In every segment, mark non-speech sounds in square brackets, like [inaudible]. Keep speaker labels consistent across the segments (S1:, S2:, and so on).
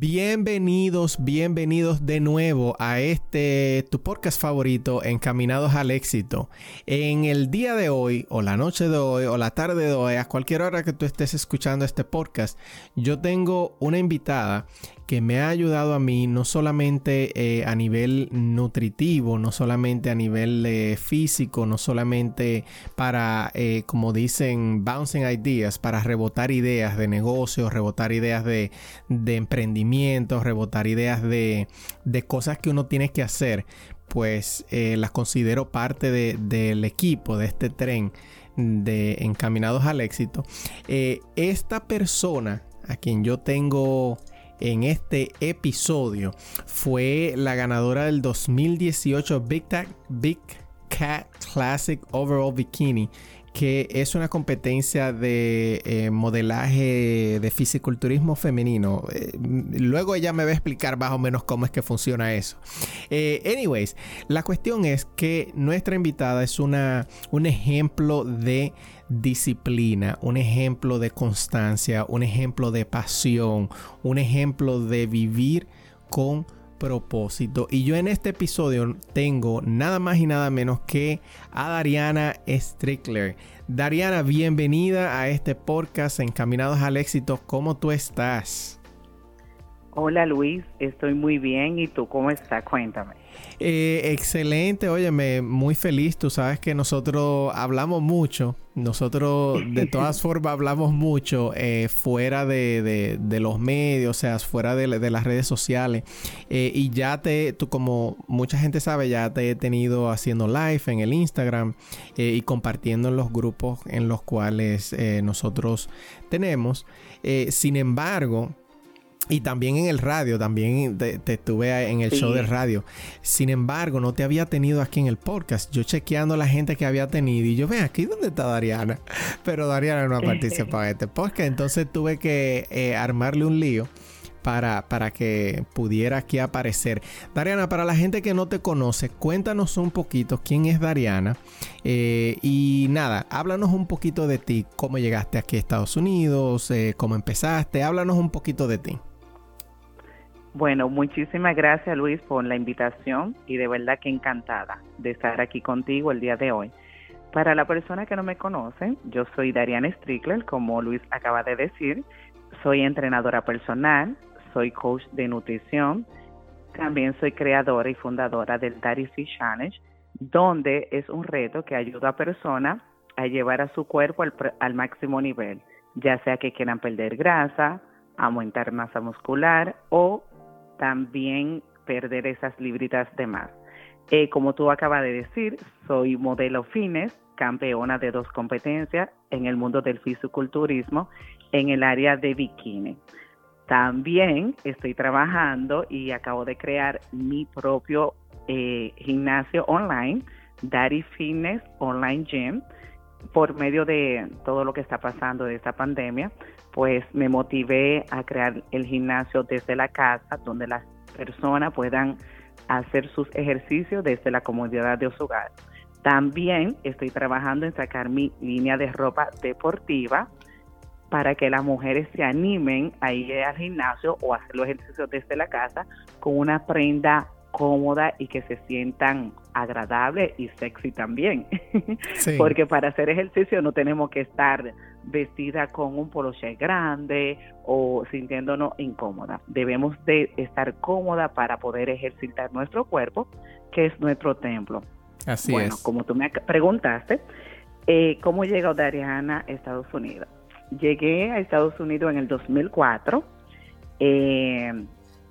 S1: Bienvenidos, bienvenidos de nuevo a este tu podcast favorito, Encaminados al Éxito. En el día de hoy, o la noche de hoy, o la tarde de hoy, a cualquier hora que tú estés escuchando este podcast, yo tengo una invitada que me ha ayudado a mí no solamente eh, a nivel nutritivo, no solamente a nivel eh, físico, no solamente para, eh, como dicen, bouncing ideas, para rebotar ideas de negocios, rebotar ideas de, emprendimiento, rebotar ideas de, cosas que uno tiene que hacer, pues las considero parte del equipo, de este tren de encaminados al éxito. esta persona a quien yo tengo en este episodio fue la ganadora del 2018 Big, Big Cat Classic Overall Bikini que es una competencia de eh, modelaje de fisiculturismo femenino. Eh, luego ella me va a explicar más o menos cómo es que funciona eso. Eh, anyways, la cuestión es que nuestra invitada es una, un ejemplo de disciplina, un ejemplo de constancia, un ejemplo de pasión, un ejemplo de vivir con propósito. Y yo en este episodio tengo nada más y nada menos que a Dariana Strickler. Dariana, bienvenida a este podcast Encaminados al Éxito. ¿Cómo tú estás?
S2: Hola Luis, estoy muy bien. ¿Y tú cómo estás? Cuéntame.
S1: Eh, excelente, óyeme, muy feliz. Tú sabes que nosotros hablamos mucho. Nosotros de todas [laughs] formas hablamos mucho eh, fuera de, los medios, o sea, fuera de, las redes sociales. Eh, y ya te, tú como mucha gente sabe, ya te he tenido haciendo live en el Instagram y compartiendo en los grupos en los cuales nosotros tenemos. sin embargo, y también en el radio, también te, estuve en el show de radio. Sin embargo, no te había tenido aquí en el podcast. Yo chequeando la gente que había tenido y yo, ve aquí dónde está Dariana. [laughs] Pero Dariana no ha participado en este podcast. Entonces tuve que eh, armarle un lío para, para que pudiera aquí aparecer. Dariana, para la gente que no te conoce, cuéntanos un poquito quién es Dariana. Eh, y nada, háblanos un poquito de ti, cómo llegaste aquí a Estados Unidos, eh, cómo empezaste, háblanos un poquito de ti.
S2: Bueno, muchísimas gracias Luis por la invitación y de verdad que encantada de estar aquí contigo el día de hoy. Para la persona que no me conoce, yo soy Dariana Strickler, como Luis acaba de decir, soy entrenadora personal, soy coach de nutrición, también soy creadora y fundadora del Daddy Fish Challenge, donde es un reto que ayuda a personas a llevar a su cuerpo al, al máximo nivel, ya sea que quieran perder grasa, aumentar masa muscular o también perder esas libritas de más. Eh, como tú acabas de decir, soy modelo fines, campeona de dos competencias en el mundo del fisiculturismo en el área de bikini. También estoy trabajando y acabo de crear mi propio eh, gimnasio online, Daddy Fitness Online Gym, por medio de todo lo que está pasando de esta pandemia pues me motivé a crear el gimnasio desde la casa, donde las personas puedan hacer sus ejercicios desde la comodidad de su hogar. También estoy trabajando en sacar mi línea de ropa deportiva para que las mujeres se animen a ir al gimnasio o hacer los ejercicios desde la casa con una prenda cómoda y que se sientan agradables y sexy también. [laughs] Porque para hacer ejercicio no tenemos que estar vestida con un poloche grande o sintiéndonos incómoda. Debemos de estar cómoda para poder ejercitar nuestro cuerpo, que es nuestro templo.
S1: Así
S2: bueno, como tú me preguntaste, eh, ¿cómo llegó Dariana a Estados Unidos? Llegué a Estados Unidos en el 2004. Eh,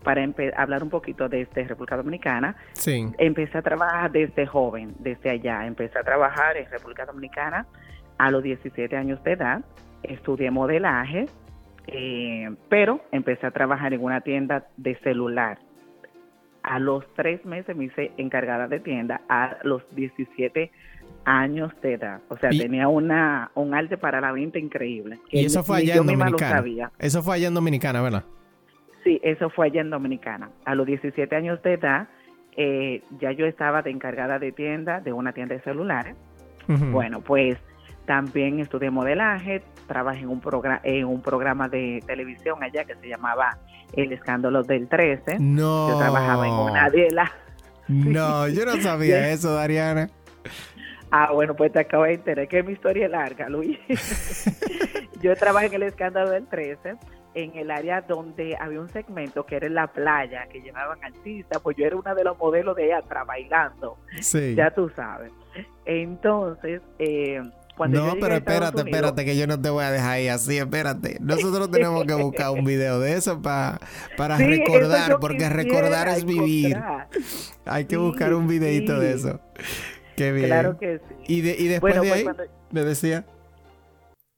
S2: para hablar un poquito de este República Dominicana,
S1: sí.
S2: empecé a trabajar desde joven, desde allá. Empecé a trabajar en República Dominicana a los 17 años de edad. Estudié modelaje, eh, pero empecé a trabajar en una tienda de celular. A los tres meses me hice encargada de tienda, a los 17 años de edad. O sea, tenía una un arte para la venta increíble.
S1: Y eso fue allá en Dominicana. Eso fue allá en Dominicana, ¿verdad?
S2: Sí, eso fue allá en Dominicana. A los 17 años de edad, eh, ya yo estaba de encargada de tienda, de una tienda de celulares. Bueno, pues también estudié modelaje, trabajé en un, programa en un programa de televisión allá que se llamaba El Escándalo del 13.
S1: No.
S2: Yo trabajaba en una de las... [laughs]
S1: No, yo no sabía [laughs] eso, Dariana.
S2: Ah, bueno, pues te acabo de enterar que mi historia es larga, Luis. [laughs] yo trabajé en el escándalo del 13 en el área donde había un segmento que era en la playa, que llevaban artistas, pues yo era una de los modelos de ella trabajando. Sí. Ya tú sabes. Entonces, eh, cuando
S1: no, pero espérate, espérate, que yo no te voy a dejar ahí así, espérate. Nosotros tenemos que buscar un video de eso para para recordar, porque recordar es vivir. Hay que buscar un videito de eso. Qué bien.
S2: Claro que sí.
S1: Y, y después de pues ahí, me decía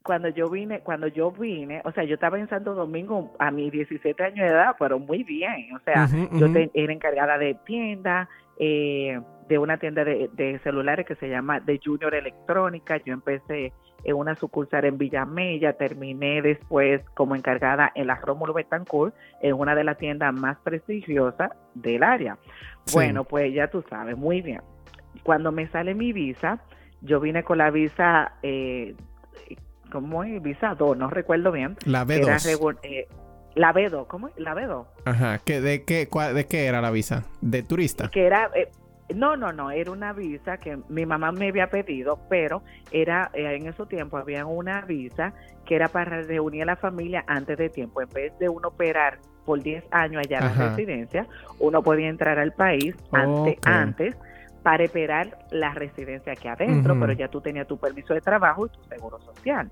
S2: cuando yo vine, cuando yo vine, o sea, yo estaba en Santo Domingo a mis 17 años de edad, pero muy bien, o sea, yo era encargada de tienda, eh, de una tienda de, celulares que se llama The Junior Electrónica, yo empecé en una sucursal en Villamella, terminé después como encargada en la Rómulo Betancourt, en una de las tiendas más prestigiosas del área. Bueno, pues ya tú sabes, muy bien. Cuando me sale mi visa, yo vine con la visa eh, ¿cómo es? Visa 2, no recuerdo bien.
S1: La B2.
S2: Eh, la B2, ¿cómo es? La B2.
S1: Ajá, ¿Qué, de, qué, ¿de qué era la visa? ¿De turista?
S2: Que era... Eh, no, no, no, era una visa que mi mamá me había pedido, pero era eh, en esos tiempos había una visa que era para reunir a la familia antes de tiempo. En vez de uno operar por 10 años allá en la residencia, uno podía entrar al país antes, antes para esperar la residencia aquí adentro, pero ya tú tenías tu permiso de trabajo y tu seguro social.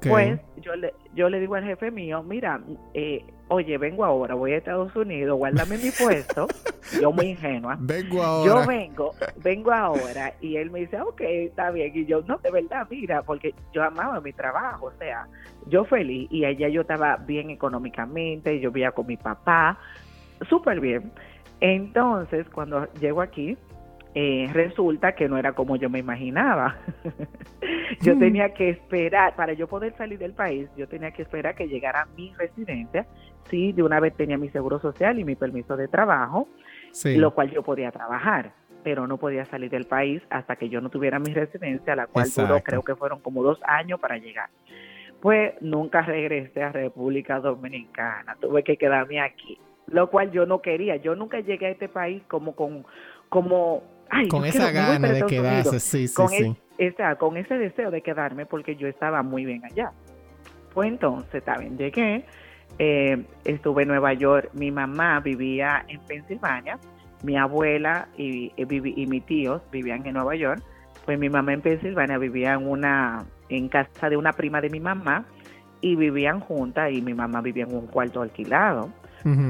S2: Pues yo le, yo le digo al jefe mío, mira, eh, oye, vengo ahora, voy a Estados Unidos, guárdame mi puesto. [laughs] yo muy ingenua.
S1: Vengo ahora.
S2: Yo vengo, vengo ahora. Y él me dice, ok, está bien. Y yo, no, de verdad, mira, porque yo amaba mi trabajo, o sea, yo feliz. Y allá yo estaba bien económicamente, yo vivía con mi papá, súper bien. Entonces, cuando llego aquí, eh, resulta que no era como yo me imaginaba. [laughs] yo mm. tenía que esperar, para yo poder salir del país, yo tenía que esperar que llegara mi residencia. Sí, de una vez tenía mi seguro social y mi permiso de trabajo, lo cual yo podía trabajar, pero no podía salir del país hasta que yo no tuviera mi residencia, la cual duró, creo que fueron como dos años para llegar. Pues nunca regresé a República Dominicana, tuve que quedarme aquí, lo cual yo no quería. Yo nunca llegué a este país como con como
S1: con esa gana de quedarse, sí, sí,
S2: con
S1: sí.
S2: con ese deseo de quedarme porque yo estaba muy bien allá. Pues entonces, también llegué, eh, estuve en Nueva York, mi mamá vivía en Pensilvania, mi abuela y, y, y mis tíos vivían en Nueva York, pues mi mamá en Pensilvania vivía en una en casa de una prima de mi mamá y vivían juntas y mi mamá vivía en un cuarto alquilado.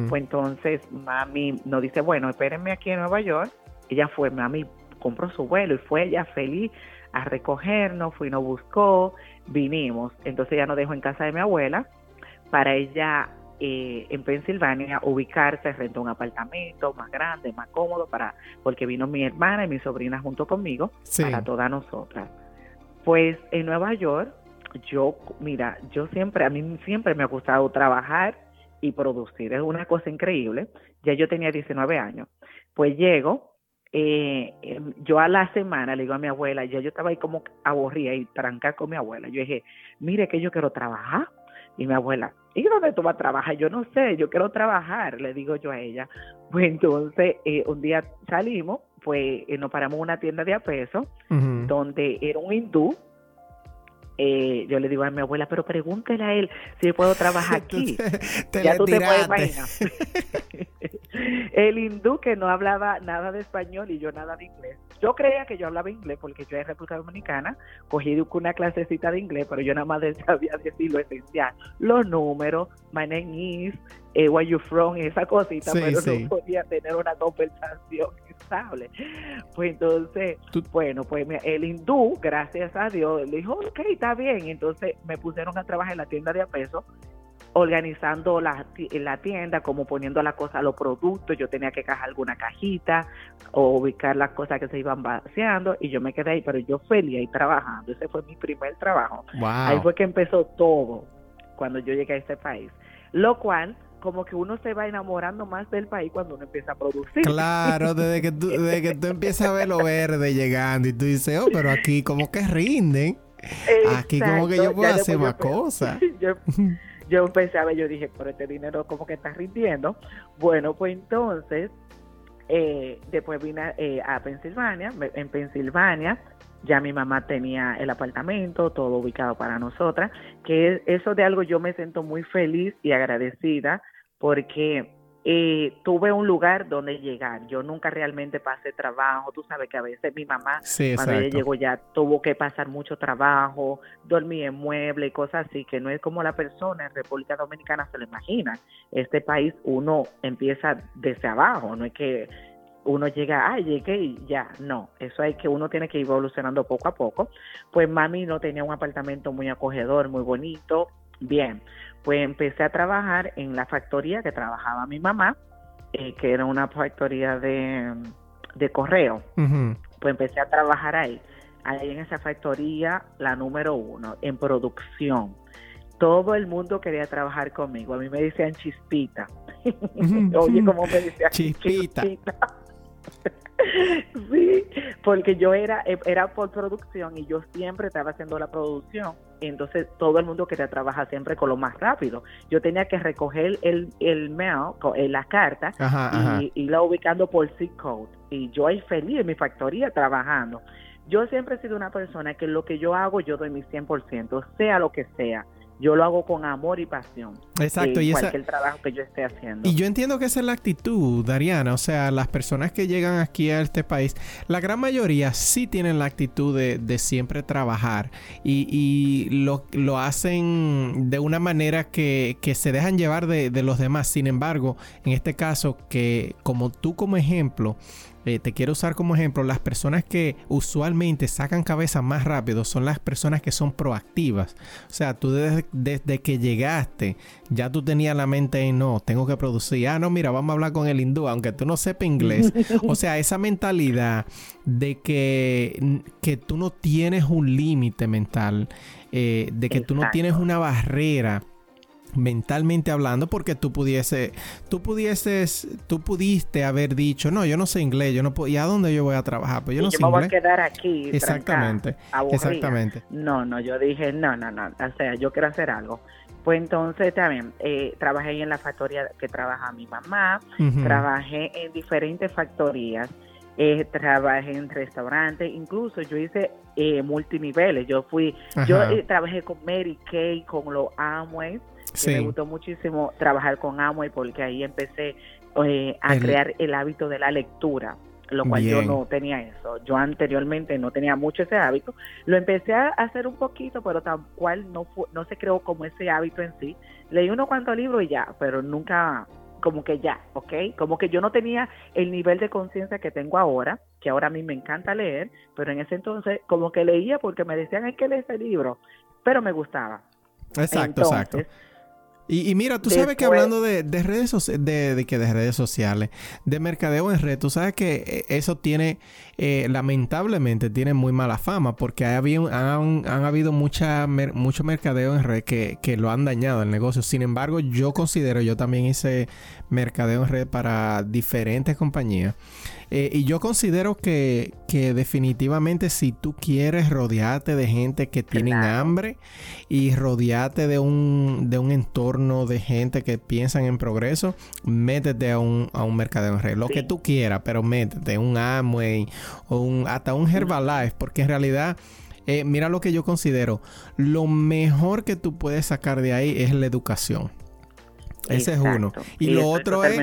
S2: Pues entonces mami nos dice, bueno, espérenme aquí en Nueva York ella fue, mami compró su vuelo y fue ella feliz a recogernos, fue y nos buscó, vinimos. Entonces ella nos dejó en casa de mi abuela para ella eh, en Pensilvania ubicarse, rentó un apartamento más grande, más cómodo, para porque vino mi hermana y mi sobrina junto conmigo, para todas nosotras. Pues en Nueva York, yo, mira, yo siempre, a mí siempre me ha gustado trabajar y producir, es una cosa increíble. Ya yo tenía 19 años. Pues llego, eh, em, yo a la semana le digo a mi abuela, ya yo estaba ahí como aburrida y trancar con mi abuela. Yo dije, mire que yo quiero trabajar. Y mi abuela, ¿y dónde tú vas a trabajar? Yo no sé, yo quiero trabajar, le digo yo a ella. Pues entonces, eh, un día salimos, pues eh, nos paramos en una tienda de a peso, donde era un hindú eh, yo le digo a mi abuela, pero pregúntele a él si puedo trabajar [laughs] aquí.
S1: te
S2: ya tú te puedes imaginar. [laughs] el hindú que no hablaba nada de español y yo nada de inglés. Yo creía que yo hablaba inglés porque yo en República Dominicana cogí una clasecita de inglés, pero yo nada más [laughs] sabía decir lo esencial. Los números, my name is, eh, where you from, esa cosita,
S1: Sí,
S2: pero
S1: sí.
S2: no podía tener una conversación estable. Pues entonces,
S1: Tú-
S2: bueno, pues el hindú, gracias a Dios, le dijo, ok, está bien. Entonces me pusieron a trabajar en la tienda de a peso, organizando la, la tienda, como poniendo las cosas, los productos. Yo tenía que cajar alguna cajita o ubicar las cosas que se iban vaciando y yo me quedé ahí, pero yo feliz ahí trabajando. Ese fue mi primer trabajo. Ahí fue que empezó todo cuando yo llegué a este país. Lo cual, como que uno se va enamorando más del país cuando uno empieza a producir.
S1: Claro, [laughs] desde que tú, desde que tú empiezas a ver lo verde llegando y tú dices, oh, pero aquí como que rinden. Aquí como que yo puedo
S2: Ya
S1: hacer más cosas. [laughs]
S2: yo, yo empecé a ver, yo dije, pero este dinero como que está rindiendo. Bueno, pues entonces, eh, después vine a, eh, a Pensilvania. En Pensilvania ya mi mamá tenía el apartamento, todo ubicado para nosotras, que es- eso de algo yo me siento muy feliz y agradecida porque eh, tuve un lugar donde llegar. Yo nunca realmente pasé trabajo. Tú sabes que a veces mi mamá
S1: Sí,
S2: cuando ella llegó ya tuvo que pasar mucho trabajo, dormir en mueble y cosas así, que no es como la persona en República Dominicana se lo imagina. Este país uno empieza desde abajo, no es que uno llega, ah, llegué y ya, no, eso hay que uno tiene que ir evolucionando poco a poco. Pues mami no tenía un apartamento muy acogedor, muy bonito, bien, pues empecé a trabajar en la factoría que trabajaba mi mamá, eh, que era una factoría de, de correo pues empecé a trabajar ahí, ahí en esa factoría, la número uno, en producción. Todo el mundo quería trabajar conmigo. A mí me decían chispita. [laughs] Oye, ¿cómo me decían?
S1: Chispita. [laughs]
S2: sí, porque yo era, era por producción y yo siempre estaba haciendo la producción. Entonces todo el mundo quería trabajar siempre con lo más rápido. Yo tenía que recoger el, el mail, eh, la carta,
S1: Ajá, ajá.
S2: y irla ubicando por zip code. Y yo ahí feliz en mi factoría trabajando. Yo siempre he sido una persona que lo que yo hago, yo doy mi 100%, sea lo que sea. Yo lo hago con amor y pasión.
S1: Exacto,
S2: eh,
S1: y esa,
S2: cualquier trabajo que yo esté haciendo.
S1: Y yo entiendo que esa es la actitud, Dariana. O sea, las personas que llegan aquí a este país, la gran mayoría sí tienen la actitud de, de siempre trabajar y, y lo, lo hacen de una manera que, que se dejan llevar de, de los demás. Sin embargo, en este caso, que como tú como ejemplo, eh, te quiero usar como ejemplo, las personas que usualmente sacan cabeza más rápido son las personas que son proactivas. O sea, tú desde, desde que llegaste, ya tú tenías la mente en no, tengo que producir. Ah, no, mira, vamos a hablar con el hindú, aunque tú no sepas inglés. O sea, esa mentalidad de que, que tú no tienes un límite mental, eh, de que tú no tienes una barrera mentalmente hablando porque tú pudiese tú pudieses tú pudiste haber dicho no yo no sé inglés yo no puedo y a dónde yo voy a trabajar pues yo
S2: Y
S1: no
S2: yo
S1: sé
S2: me voy a
S1: inglés
S2: quedar aquí.
S1: exactamente
S2: trancada,
S1: exactamente
S2: No, no, yo dije, no, no, no, o sea, yo quiero hacer algo. Pues entonces también eh, trabajé en la factoría que trabaja mi mamá,
S1: Ujú.
S2: trabajé en diferentes factorías, eh, trabajé en restaurantes, incluso yo hice eh, multiniveles, yo fui, yo
S1: Ajá.
S2: eh, trabajé con Mary Kay, con los Amway, me gustó muchísimo trabajar con Amway porque ahí empecé eh, a
S1: El-
S2: crear el hábito de la lectura, lo cual yo no tenía eso. Yo anteriormente no tenía mucho ese hábito. Lo empecé a hacer un poquito, pero tal cual no fu- no se creó como ese hábito en sí. Leí unos cuantos libros y ya, pero nunca como que ya, ¿ok? Como que yo no tenía el nivel de conciencia que tengo ahora, que ahora a mí me encanta leer, pero en ese entonces como que leía porque me decían hay que leer ese libro, pero me gustaba.
S1: exacto
S2: Entonces,
S1: exacto y, y mira, tú sabes que hablando de, de redes sociales, de, de que de redes sociales, de mercadeo en red, tú sabes que eh, eso tiene, eh, lamentablemente, tiene muy mala fama porque ha habido, han, han habido mucha, mer- mucho mercadeo en red que, que lo han dañado el negocio. Sin embargo, yo considero, yo también hice mercadeo en red para diferentes compañías. Eh, y yo considero que, que definitivamente si tú quieres rodearte de gente que tienen
S2: Claro.
S1: hambre y rodearte de un, de un entorno de gente que piensan en progreso, métete a un, a un mercadeo en red. Lo
S2: Sí.
S1: que tú quieras, pero métete un Amway o un, hasta un Herbalife, porque en realidad eh, mira lo que yo considero. Lo mejor que tú puedes sacar de ahí es la educación. Ese es uno. Y, lo otro es.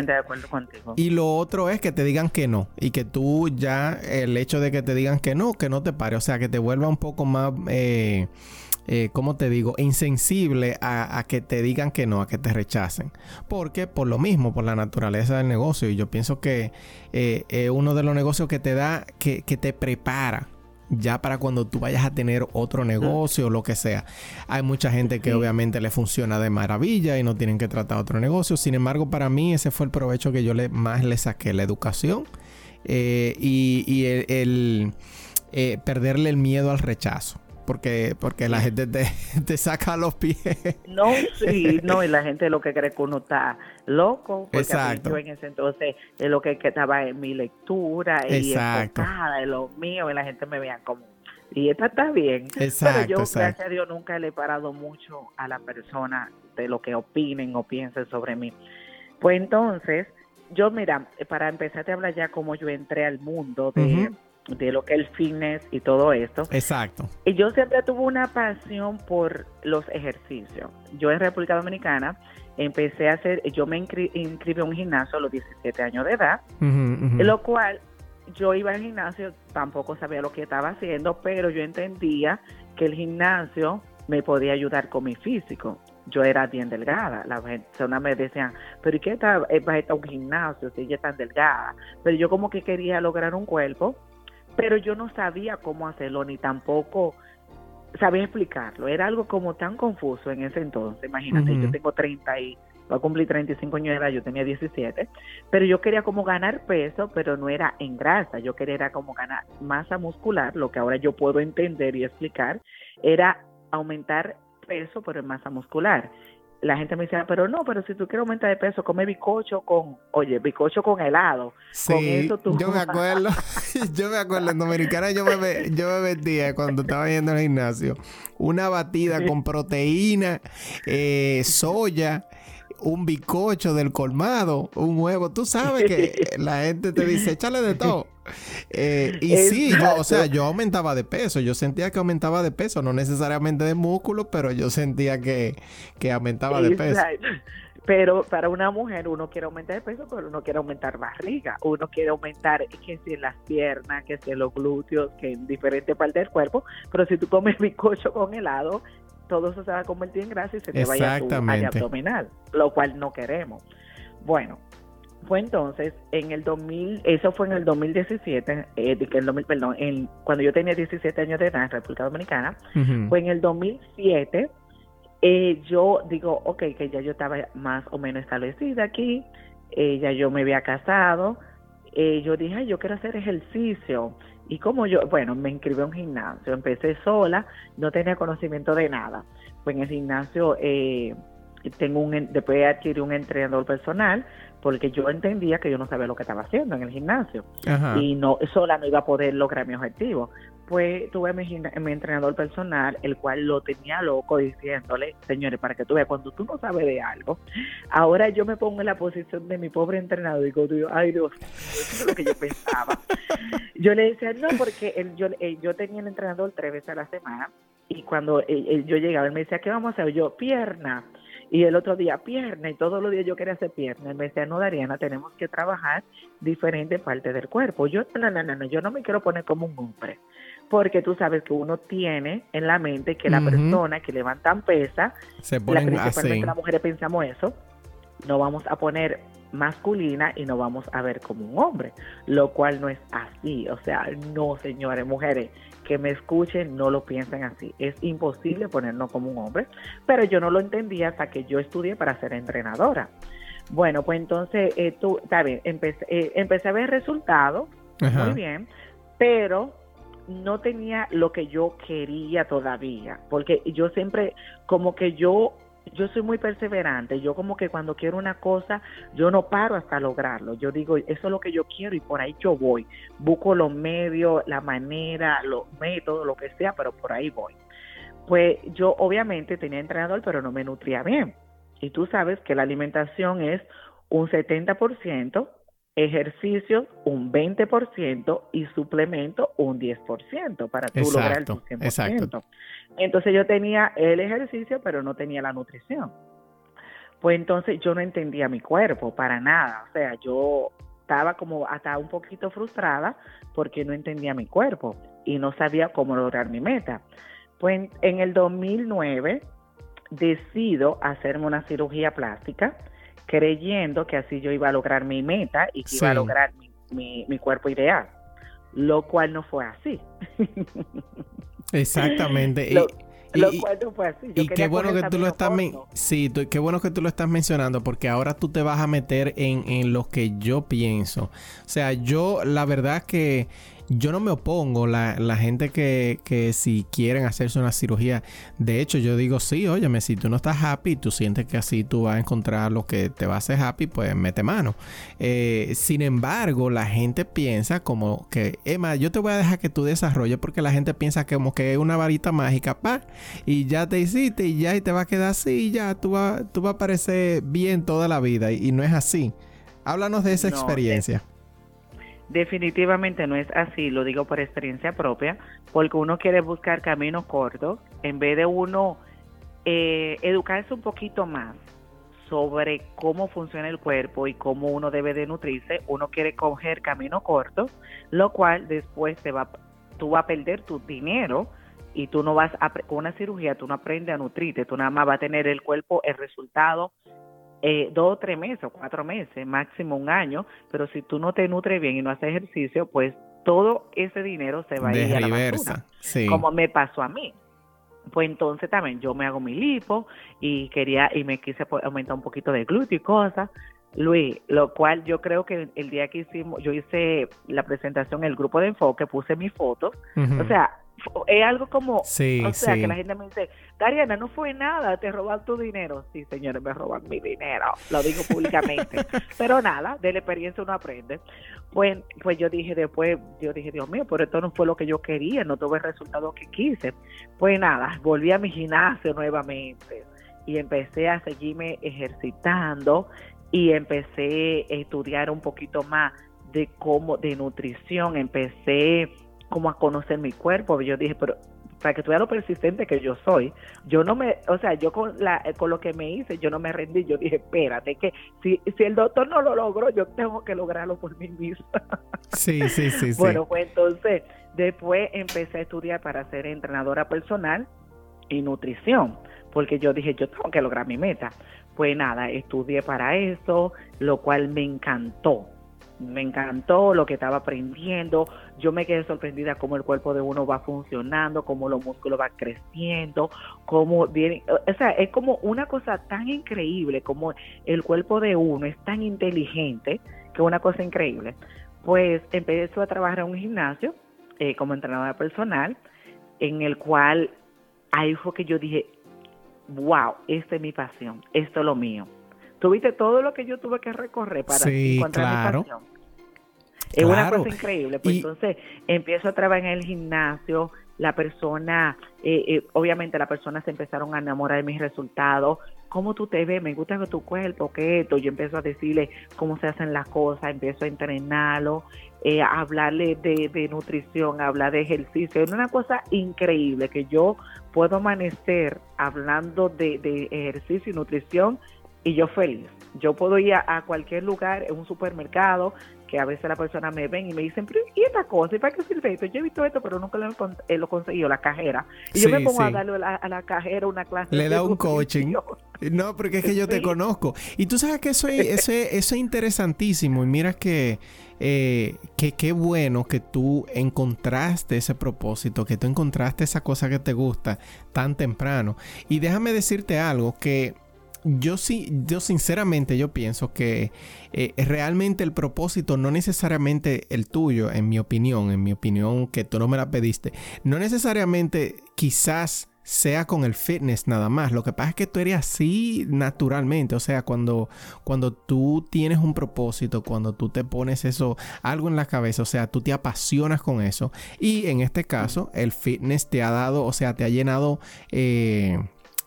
S1: Y lo otro es que te digan que no. Y que tú ya, el hecho de que te digan que no, que no te pare. O sea, que te vuelva un poco más. Eh, eh, ¿cómo te digo? Insensible a, que te digan que no, a que te rechacen. Porque por lo mismo, por la naturaleza del negocio. Y yo pienso que eh, es uno de los negocios que te da, que, que te prepara ya para cuando tú vayas a tener otro negocio o lo que sea. Hay mucha gente que obviamente le funciona de maravilla y no tienen que tratar otro negocio. Sin embargo, para mí ese fue el provecho que yo le, más le saqué, la educación eh, y, el, eh, perderle el miedo al rechazo porque porque la gente te, [laughs] te, saca los pies.
S2: No, sí, no, y la gente lo que cree que uno está loco, porque Exacto. yo en ese entonces es lo que, estaba en mi lectura y enfocada en lo mío y la gente me veía como y esta está bien. Exacto, Pero yo, gracias a Dios, nunca le he parado mucho a la persona de lo que opinen o piensen sobre mí. Pues entonces, yo, mira, para empezar a hablar ya cómo yo entré al mundo de, de lo que es el fitness y todo esto.
S1: Exacto.
S2: Y yo siempre tuve una pasión por los ejercicios. Yo en República Dominicana empecé a hacer, yo me inscribí a un gimnasio a los 17 años de edad, lo cual yo iba al gimnasio, tampoco sabía lo que estaba haciendo, pero yo entendía que el gimnasio me podía ayudar con mi físico. Yo era bien delgada. Las personas me decían, pero ¿y qué está, va a estar un gimnasio si ella es tan delgada? Pero yo como que quería lograr un cuerpo pero yo no sabía cómo hacerlo ni tampoco sabía explicarlo. Era algo como tan confuso en ese entonces. Imagínate, yo tengo 30 y voy a cumplir 35 años de edad, yo tenía 17, pero yo quería como ganar peso, pero no era en grasa, yo quería era como ganar masa muscular, lo que ahora yo puedo entender y explicar, era aumentar peso, pero en masa muscular la gente me decía, pero no, pero si tú quieres aumentar de peso, come bicocho con, oye, bicocho con helado.
S1: Sí, yo me acuerdo, [laughs] [laughs] yo me acuerdo, en Dominicana yo me, yo me metía cuando estaba yendo al gimnasio, una batida con proteína, eh, soya, un bicocho del colmado, un huevo. Tú sabes que la gente te dice, échale de todo. Eh, y sí, yo, o sea, yo aumentaba de peso. Yo sentía que aumentaba de peso, no necesariamente de músculo, pero yo sentía que, que aumentaba de peso.
S2: Pero para una mujer uno quiere aumentar de peso, pero uno quiere aumentar barriga, uno quiere aumentar que si en las piernas, que si en los glúteos, que en diferentes partes del cuerpo, pero si tú comes [laughs] bicocho con helado, todo eso se va a convertir en grasa y se te vaya a tu área abdominal, lo cual no queremos. Bueno, fue entonces en el 2000, eso fue en el 2017, eh, el 2000, perdón, en, cuando yo tenía 17 años de edad en República Dominicana, fue en el 2007, eh, yo digo, ok, que ya yo estaba más o menos establecida aquí, eh, ya yo me había casado, eh, yo dije, yo quiero hacer ejercicio. Y como yo, bueno, me inscribí a un gimnasio, empecé sola, no tenía conocimiento de nada. Pues en el gimnasio eh, tengo un, después adquirí un entrenador personal porque yo entendía que yo no sabía lo que estaba haciendo en el gimnasio y no sola no iba a poder lograr mi objetivo. Pues tuve mi, mi, entrenador personal, el cual lo tenía loco diciéndole, señores, para que tú veas, cuando tú no sabes de algo, ahora yo me pongo en la posición de mi pobre entrenador y digo, ay Dios, eso es lo que yo pensaba. [laughs] yo le decía, no, porque yo, yo tenía el entrenador tres veces a la semana y cuando yo llegaba, él me decía, ¿qué vamos a hacer? Yo, pierna y el otro día pierna, y todos los días yo quería hacer pierna. Y me decía, no, Dariana, tenemos que trabajar diferentes partes del cuerpo. Yo, no, no, no, yo no me quiero poner como un hombre, porque tú sabes que uno tiene en la mente que la persona que levantan pesa,
S1: Se ponen
S2: la, principalmente las mujeres pensamos eso, no vamos a poner masculina y no vamos a ver como un hombre, lo cual no es así. O sea, no, señores, mujeres, que me escuchen no lo piensen así. Es imposible ponernos como un hombre, pero yo no lo entendía hasta que yo estudié para ser entrenadora. Bueno, pues entonces, eh, tú, está bien, empecé, eh, empecé a ver resultados, muy bien, pero no tenía lo que yo quería todavía, porque yo siempre, como que yo yo soy muy perseverante. Yo como que cuando quiero una cosa, yo no paro hasta lograrlo. Yo digo, eso es lo que yo quiero y por ahí yo voy. Busco los medios, la manera, los métodos, lo que sea, pero por ahí voy. Pues yo obviamente tenía entrenador, pero no me nutría bien. Y tú sabes que la alimentación es un 70% ejercicios un 20% y suplemento un 10% para tú lograr el 100%. Exacto. Entonces yo tenía el ejercicio, pero no tenía la nutrición. Pues entonces yo no entendía mi cuerpo para nada. O sea, yo estaba como hasta un poquito frustrada porque no entendía mi cuerpo y no sabía cómo lograr mi meta. Pues en el 2009 decido hacerme una cirugía plástica creyendo que así yo iba a lograr mi meta y que iba a lograr mi, mi, cuerpo ideal, lo cual no fue así.
S1: Exactamente. [laughs]
S2: lo, cual no fue así.
S1: y qué bueno que tú lo estás sí, qué bueno que tú lo estás mencionando porque ahora tú te vas a meter en, en lo que yo pienso. O sea, yo la verdad que yo no me opongo, la, la gente que, que, si quieren hacerse una cirugía, de hecho yo digo, sí, óyeme, si tú no estás happy, tú sientes que así tú vas a encontrar lo que te va a hacer happy, pues mete mano. Eh, sin embargo, la gente piensa como que, Emma, yo te voy a dejar que tú desarrolles porque la gente piensa que como que es una varita mágica, pa, y ya te hiciste y ya y te va a quedar así y ya tú vas tú va a parecer bien toda la vida y, no es así. Háblanos de esa experiencia.
S2: Definitivamente no es así, lo digo por experiencia propia, porque uno quiere buscar caminos cortos en vez de uno eh, educarse un poquito más sobre cómo funciona el cuerpo y cómo uno debe de nutrirse, uno quiere coger camino corto, lo cual después te va, tú vas a perder tu dinero y tú no vas a, con una cirugía, tú no aprendes a nutrirte, tú nada más vas a tener el cuerpo, el resultado eh, dos o tres meses o cuatro meses, máximo un año, pero si tú no te nutres bien y no haces ejercicio, pues todo ese dinero se va a ir a la basura, como me pasó a mí. Pues entonces también yo me hago mi lipo y quería y me quise aumentar un poquito de glúteo y cosas. Luis, lo cual yo creo que el día que hicimos, yo hice la presentación, el grupo de enfoque, puse mi foto, o sea, es algo como, o sea, que la gente me dice, Dariana, no fue nada, te roban tu dinero. Sí, señores, me roban mi dinero, lo digo públicamente. [laughs] pero nada, de la experiencia uno aprende. Pues, pues yo dije después, yo dije, Dios mío, pero esto no fue lo que yo quería, no tuve el resultado que quise. Pues nada, volví a mi gimnasio nuevamente y empecé a seguirme ejercitando y empecé a estudiar un poquito más de cómo, de nutrición, empecé como a conocer mi cuerpo. Yo dije, pero para que tú veas lo persistente que yo soy, yo no me, o sea, yo con, la, con lo que me hice, yo no me rendí, yo dije, espérate, que si, si el doctor no lo logró, yo tengo que lograrlo por mí misma. [laughs]
S1: Sí, sí, sí.
S2: bueno, pues entonces, después empecé a estudiar para ser entrenadora personal y nutrición, porque yo dije, yo tengo que lograr mi meta. Pues nada, estudié para eso, lo cual me encantó me encantó lo que estaba aprendiendo. Yo me quedé sorprendida cómo el cuerpo de uno va funcionando, cómo los músculos van creciendo, cómo viene, o sea, es como una cosa tan increíble, como el cuerpo de uno es tan inteligente, que es una cosa increíble. Pues empecé a trabajar en un gimnasio eh, como entrenadora personal, en el cual ahí fue que yo dije, wow, esta es mi pasión, esto es lo mío. Tuviste todo lo que yo tuve que recorrer para encontrar mi pasión. Es una cosa increíble. Pues entonces empiezo a trabajar en el gimnasio, la persona, eh, eh, obviamente las personas se empezaron a enamorar de mis resultados. ¿Cómo tú te ves? Me gusta tu cuerpo, que esto. Yo empiezo a decirle cómo se hacen las cosas, empiezo a entrenarlo, eh, a hablarle de, de, nutrición, a hablar de ejercicio. Es una cosa increíble que yo puedo amanecer hablando de, de ejercicio y nutrición y yo feliz. Yo puedo ir a, cualquier lugar, en un supermercado, que a veces la persona me ven y me dicen, pero ¿y esta cosa? ¿Y para qué sirve esto? Yo he visto esto, pero nunca lo, he eh, conseguido, la cajera. Y yo me pongo a darle a la, cajera una clase.
S1: Le da un coaching. [laughs] No, porque es que yo te conozco. Y tú sabes que eso es, eso interesantísimo. Y mira que, eh, que qué bueno que tú encontraste ese propósito, que tú encontraste esa cosa que te gusta tan temprano. Y déjame decirte algo que yo sí, yo sinceramente yo pienso que eh, realmente el propósito no necesariamente el tuyo, en mi opinión, en mi opinión que tú no me la pediste, no necesariamente quizás sea con el fitness nada más. Lo que pasa es que tú eres así naturalmente. O sea, cuando, cuando tú tienes un propósito, cuando tú te pones eso, algo en la cabeza, o sea, tú te apasionas con eso. Y en este caso, el fitness te ha dado, o sea, te ha llenado... Eh,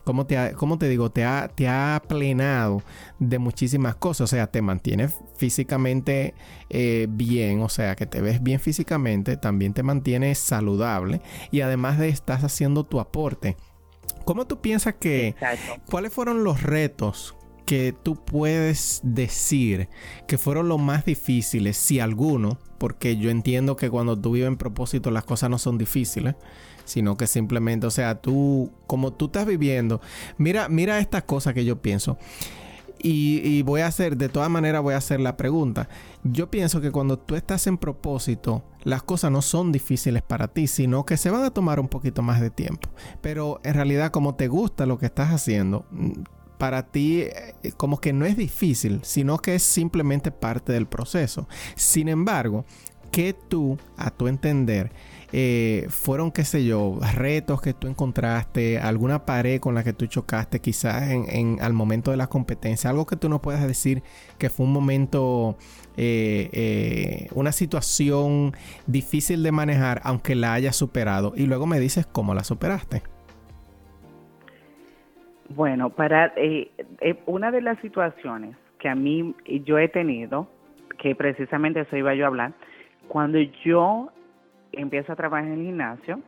S1: ¿cómo te, cómo te digo? Te ha, te ha plenado de muchísimas cosas. O sea, te mantiene físicamente eh, bien, o sea, que te ves bien físicamente, también te mantiene saludable y además de estás haciendo tu aporte. ¿Cómo tú piensas que... ¿Cuáles fueron los retos que tú puedes decir que fueron los más difíciles, si alguno, porque yo entiendo que cuando tú vives en propósito las cosas no son difíciles, sino que simplemente, o sea, tú, como tú estás viviendo, mira, mira esta cosa que yo pienso. Y, voy a hacer, de todas maneras voy a hacer la pregunta. Yo pienso que cuando tú estás en propósito, las cosas no son difíciles para ti, sino que se van a tomar un poquito más de tiempo. Pero en realidad como te gusta lo que estás haciendo, para ti eh, como que no es difícil, sino que es simplemente parte del proceso. Sin embargo, que tú, a tu entender, eh, fueron, qué sé yo, retos que tú encontraste, alguna pared con la que tú chocaste quizás en, al momento de la competencia, algo que tú no puedas decir que fue un momento, eh, una situación difícil de manejar, aunque la hayas superado, y luego me dices cómo la superaste.
S2: Bueno, para eh, eh, una de las situaciones que a mí yo he tenido, que precisamente eso iba yo a hablar, cuando yo empiezo a trabajar en el gimnasio,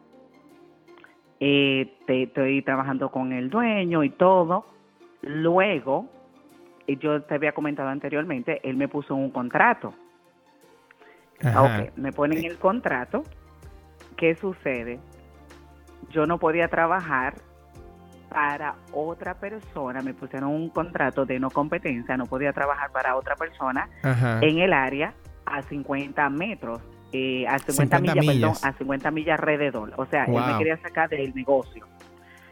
S2: eh, estoy trabajando con el dueño y todo, luego, yo te había comentado anteriormente, él me puso un contrato. Ok, me ponen el contrato, ¿qué sucede? Yo no podía trabajar para otra persona, me pusieron un contrato de no competencia, no podía trabajar para otra persona en el área a 50 metros, eh, a 50, millas, perdón, a 50 millas alrededor. O sea, él me quería sacar del negocio.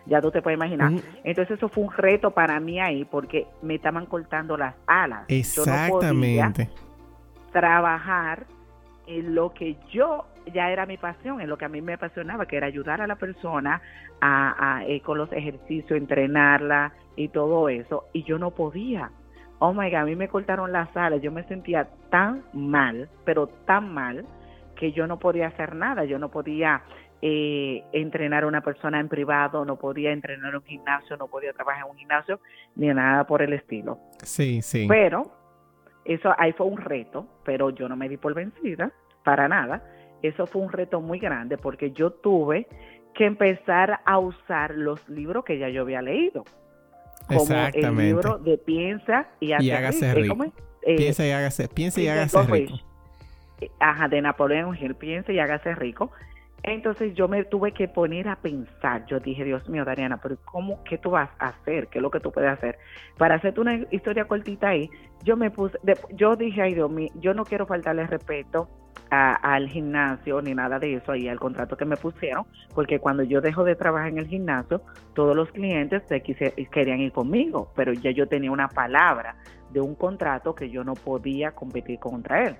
S2: Ya tú te puedes imaginar. Entonces eso fue un reto para mí ahí porque me estaban cortando las alas.
S1: Exactamente.
S2: Yo no podía trabajar en lo que yo ya era mi pasión, en lo que a mí me apasionaba, que era ayudar a la persona a, eh, con los ejercicios, entrenarla y todo eso, y yo no podía. Oh my God, a mí me cortaron las alas, yo me sentía tan mal, pero tan mal, que yo no podía hacer nada, yo no podía eh, entrenar a una persona en privado, no podía entrenar en un gimnasio, no podía trabajar en un gimnasio, ni nada por el estilo.
S1: Sí, sí.
S2: Pero eso ahí fue un reto, pero yo no me di por vencida, para nada eso fue un reto muy grande porque yo tuve que empezar a usar los libros que ya yo había leído. Como el libro de Piensa y,
S1: hágase rico. Eh, piensa y hágase, piensa y hágase rico.
S2: Ajá, de Napoleón Hill, Piensa y hágase rico. Entonces yo me tuve que poner a pensar. Yo dije, Dios mío, Dariana, pero ¿cómo, qué tú vas a hacer? ¿Qué es lo que tú puedes hacer? Para hacerte una historia cortita ahí, yo me puse, yo dije, ay Dios mío, yo no quiero faltarle respeto al gimnasio ni nada de eso ahí al contrato que me pusieron, porque cuando yo dejo de trabajar en el gimnasio, todos los clientes se querían ir conmigo, pero ya yo tenía una palabra de un contrato que yo no podía competir contra él.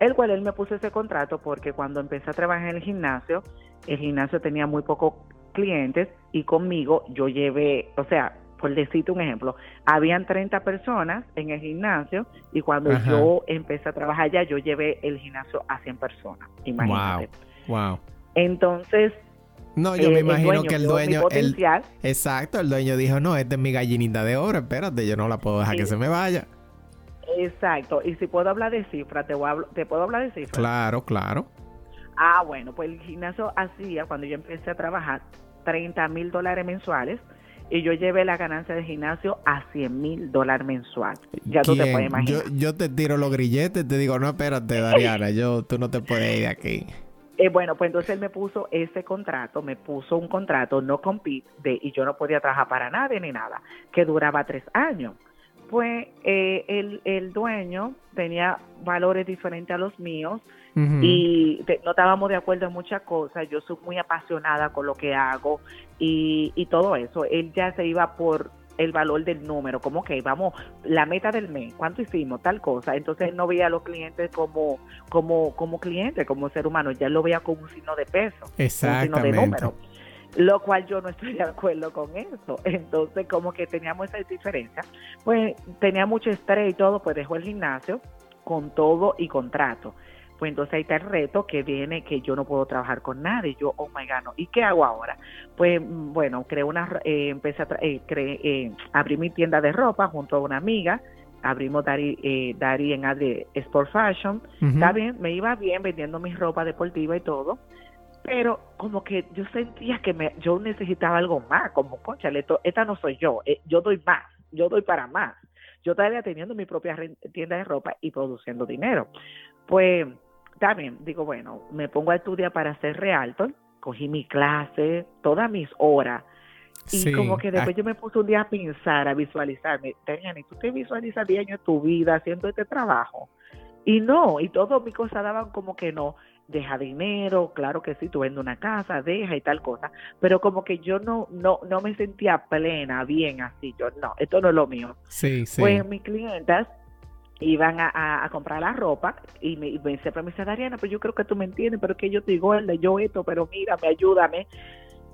S2: El cual él me puso ese contrato porque cuando empecé a trabajar en el gimnasio, el gimnasio tenía muy pocos clientes y conmigo yo llevé, o sea, por decirte un ejemplo, habían 30 personas en el gimnasio y cuando yo empecé a trabajar allá, yo llevé el gimnasio a 100 personas. Imagínate.
S1: Wow.
S2: Entonces.
S1: No, yo me eh, imagino que el dueño. El, exacto, el dueño dijo: No, esta es mi gallinita de oro, espérate, yo no la puedo dejar que se me vaya.
S2: Exacto, y si puedo hablar de cifras, te, te puedo hablar de cifras.
S1: Claro, claro.
S2: Ah, bueno, pues el gimnasio hacía, cuando yo empecé a trabajar, 30 mil dólares mensuales y yo llevé la ganancia del gimnasio a 100 mil dólares mensual. Ya tú te puedes imaginar.
S1: Yo, te tiro los grilletes, te digo, no, espérate, [laughs] Dariana, yo, tú no te puedes ir de aquí.
S2: Eh, bueno, pues entonces él me puso ese contrato, me puso un contrato no compete de, y yo no podía trabajar para nadie ni nada, que duraba tres años. Pues eh, el, el dueño tenía valores diferentes a los míos, y no estábamos de acuerdo en muchas cosas. Yo soy muy apasionada con lo que hago y, y todo eso. Él ya se iba por el valor del número, como que vamos, la meta del mes, cuánto hicimos, tal cosa. Entonces él no veía a los clientes como, como, como clientes, como ser humano, ya lo veía como un signo de peso, un signo de número. Lo cual yo no estoy de acuerdo con eso. Entonces, como que teníamos esa diferencia, pues tenía mucho estrés y todo, pues dejó el gimnasio con todo y contrato. Pues entonces ahí está el reto que viene que yo no puedo trabajar con nadie. Yo, oh my God, no. ¿y qué hago ahora? Pues mm, bueno, creé una, eh, empecé a eh, eh, abrí mi tienda de ropa junto a una amiga. Abrimos Dari, eh, Dari en Adri Sport Fashion. Está bien, me iba bien vendiendo mi ropa deportiva y todo. Pero como que yo sentía que me, yo necesitaba algo más, como, concha, esta no soy yo, yo doy más, yo doy para más. Yo estaba teniendo mi propia tienda de ropa y produciendo dinero. Pues también digo, bueno, me pongo a estudiar para ser realtor, cogí mi clase, todas mis horas. Y como que después yo me puse un día a pensar, a visualizarme, ¿y ¿tú te visualizas bien en tu vida haciendo este trabajo? Y no, y todas mis cosas daban como que no, deja dinero, claro que sí, tú vendes una casa, deja y tal cosa, pero como que yo no, no, no me sentía plena, bien así, yo no, esto no es lo mío.
S1: Sí, sí.
S2: Pues mis clientas iban a, comprar la ropa y me, me siempre me dice, Dariana, pero yo creo que tú me entiendes, pero que yo estoy gorda, yo esto, pero mírame, ayúdame.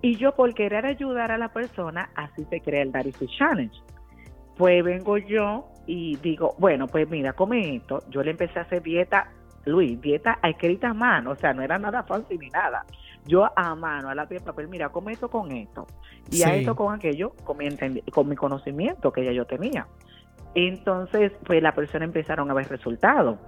S2: Y yo por querer ayudar a la persona, así se crea el Dari Challenge. Pues vengo yo y digo, bueno, pues mira, come esto. Yo le empecé a hacer dieta, Luis, dieta escrita a mano, o sea, no era nada fácil ni nada. Yo a mano, a la piel papel, mira, come esto con esto. Y a esto con aquello, con mi, con mi conocimiento que ya yo tenía. Entonces, pues la persona empezaron a ver resultados